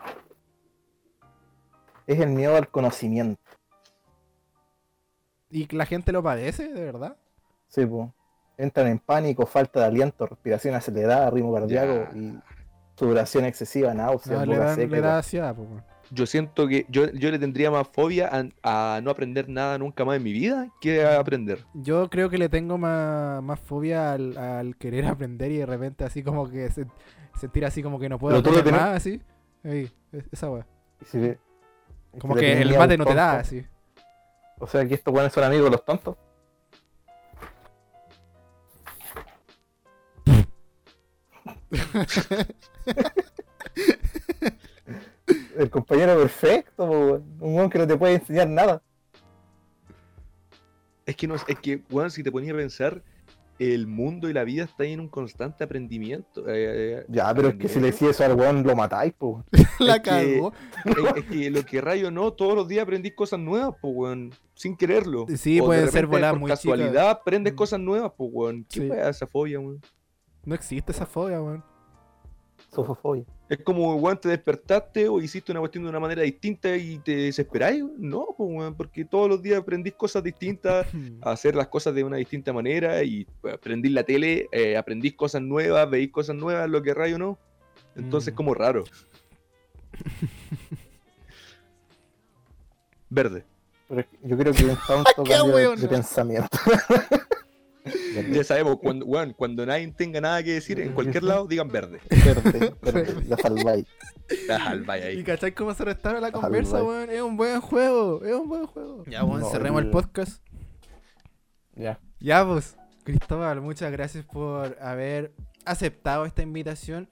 Es el miedo al conocimiento. ¿Y la gente lo padece, de verdad? Sí, po. Entran en pánico, falta de aliento, respiración acelerada, ritmo cardíaco Ya. y sudoración excesiva, náuseas, No, le, boca da, seca. le da ansiedad, pues. Yo siento que yo, yo le tendría más fobia a, a no aprender nada nunca más en mi vida que a aprender. Yo creo que le tengo más, más fobia al, al querer aprender y de repente así como que se- sentir así como que no puedo aprender tenés- más, así. Ahí, es- esa weá. Si Como que el mate no te da, así. O sea que estos buenos son amigos de los tontos. el compañero perfecto, po, weón. un weón que no te puede enseñar nada. Es que no es que, bueno, si te ponías a pensar, el mundo y la vida están en un constante aprendimiento. eh, eh, Ya, pero es que si le decís eso al weón lo matáis, po. La cagó. es, es que lo que rayo no, todos los días aprendís cosas nuevas, pues, weón, sin quererlo. Sí, O de pueden ser voladas por muy casualidad aprendes Mm. cosas nuevas, pues, weón. ¿Qué Sí. esa fobia, weón? No existe esa fobia, weón. Sofofobia. Es como, weón, te despertaste o hiciste una cuestión de una manera distinta y te desesperáis. No, pues, weón, porque todos los días aprendís cosas distintas, a hacer las cosas de una distinta manera y pues, aprendís la tele, eh, aprendís cosas nuevas, veís cosas nuevas, lo que rayo no. Entonces, Mm. como raro. Verde. Pero yo creo que un tonto ¡Qué cambio de, de pensamiento. Ya sabemos, cuando, weón, cuando nadie tenga nada que decir en cualquier lado, digan verde. Verde, verde, la salváis. Ah, vaya ¿Y ahí. cachai cómo se restaura la Ojalá, conversa, weón? Es un buen juego, es un buen juego. Ya, weón, No, cerremos el el- podcast. Ya. Ya, pues, Cristóbal, muchas gracias por haber aceptado esta invitación.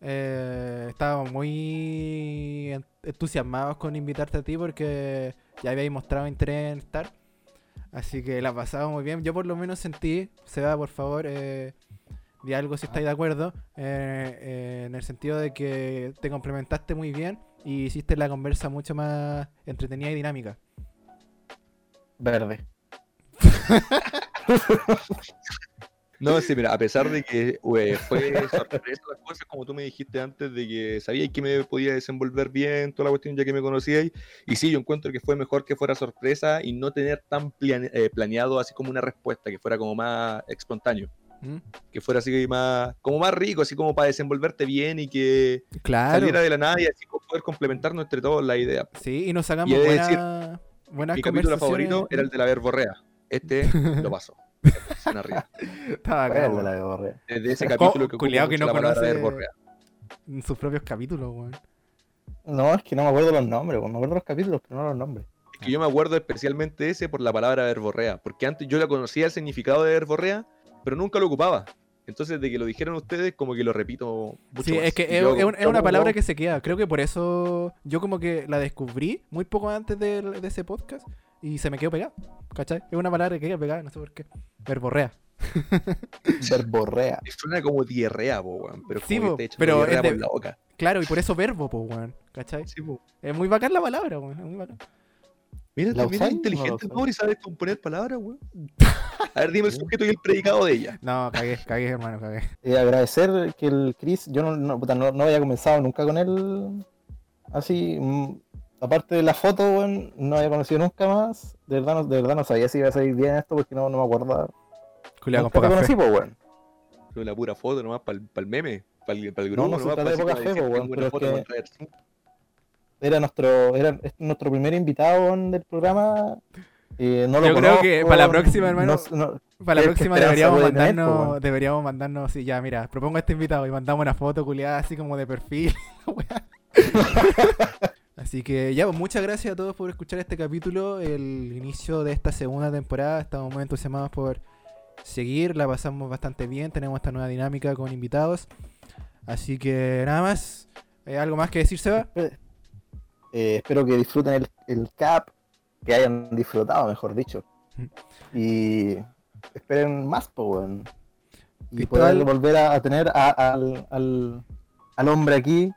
Eh, estábamos muy en- entusiasmados con invitarte a ti porque ya habíais mostrado interés en estar. Así que la pasamos muy bien. Yo por lo menos sentí, Seba, por favor, eh, di algo si estáis de acuerdo, eh, eh, en el sentido de que te complementaste muy bien y hiciste la conversa mucho más entretenida y dinámica. Verde. No, sí, mira, a pesar de que we, fue sorpresa las cosas, como tú me dijiste antes, de que sabíais que me podía desenvolver bien, toda la cuestión ya que me conocíais. Y sí, yo encuentro que fue mejor que fuera sorpresa y no tener tan plane- eh, planeado así como una respuesta, que fuera como más espontáneo. ¿Mm? Que fuera así más, como más rico, así como para desenvolverte bien y que Claro. saliera de la nada y así poder complementarnos entre todos la idea. Sí, y nos sacamos buena- decir, buenas Mi capítulo favorito era el de la verborrea. Este lo pasó. Arriba. Estaba acá, la. Desde ese Co- capítulo que culiao que no conoce- verborrea. en sus propios capítulos, weón. No, es que no me acuerdo los nombres, weón. me acuerdo los capítulos, pero no los nombres. Es que yo me acuerdo especialmente ese por la palabra verborrea, porque antes yo la conocía el significado de verborrea, pero nunca lo ocupaba. Entonces, de que lo dijeron ustedes, como que lo repito mucho Sí, más. es que es, yo es un- es una palabra que se queda. Creo que por eso yo como que la descubrí muy poco antes de, de ese podcast y se me quedó pegada. ¿Cachai? Es una palabra que queda pegada, no sé por qué. Verborrea. Verborrea. Suena como diarrea, po, weón, pero Sí, como que po, te echan pero diarrea es de- por la boca. Claro, y por eso verbo, pues, weón. ¿Cachai? Sí, po. Es muy bacán la palabra, weón. Es muy bacán. Mira, ¿La mira usáis? inteligente No pobre y sabes componer palabras, weón. A ver, dime el sujeto y el predicado de ella. No, cagué, cagué, hermano, cagué. Eh, agradecer que el Chris, yo no, no, no, no había comenzado nunca con él así. Aparte de la foto, weón, no había conocido nunca más. De verdad, no, de verdad no sabía si iba a salir bien esto porque no, no me acuerdo. Culeado con te poca fe. conocí, po, weón. Pero la pura foto nomás para el meme, para el, No, grupo, no se nomás, trata de pa' así poca fe, weón, pero es que-. Era nuestro, era es nuestro primer invitado weón, del programa. Eh, no lo Yo creo que conozco, para la próxima, hermano, no- no- Para la ¿Qué próxima deberíamos tener, mandarnos, weón? deberíamos mandarnos, sí, ya, mira, propongo a este invitado y mandamos una foto culiada así como de perfil. weá. Así que ya, pues muchas gracias a todos por escuchar este capítulo, el inicio de esta segunda temporada. Estamos muy entusiasmados por seguir, la pasamos bastante bien, tenemos esta nueva dinámica con invitados. Así que nada más, Eh, ¿algo más que decir, Seba? Eh, espero que disfruten el, el cap, que hayan disfrutado, mejor dicho. Y esperen más, po, weón. Y poder volver a, a tener a- al, al, al hombre aquí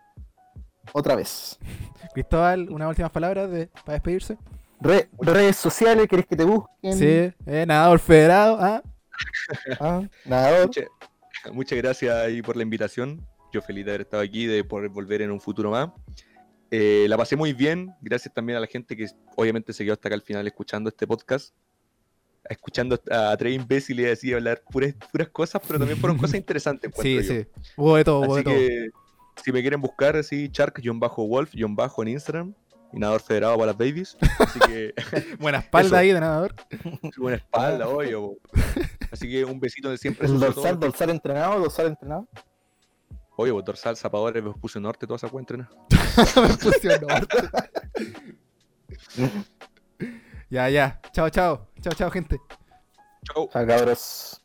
otra vez. Cristóbal, unas últimas palabras de, para despedirse. Re- redes sociales, ¿querés que te busquen? Sí, eh, nadador federado, ¿ah? Ah, Nadador. Muchas, muchas gracias ahí por la invitación. Yo feliz de haber estado aquí, de poder volver en un futuro más. Eh, la pasé muy bien. Gracias también a la gente que obviamente se quedó hasta acá al final escuchando este podcast. Escuchando a tres imbéciles así hablar puras, puras cosas, pero también fueron cosas interesantes. Sí, yo. sí. Hubo de todo, hubo de Así todo. que si me quieren buscar así, Chark-Wolf-Bajo en Instagram. Y nadador federado para las babies. Así que Buena espalda Eso. ahí de nadador. buena espalda, obvio. Así que un besito de siempre. El dorsal, dorsal entrenado, dorsal entrenado. Oye, pues, dorsal, zapadores, puse norte, toda esa cuenta. ¿no? Me fusionó. ya, ya. Chao, chao. Chao, chao, gente. Chau. O sea, cabros.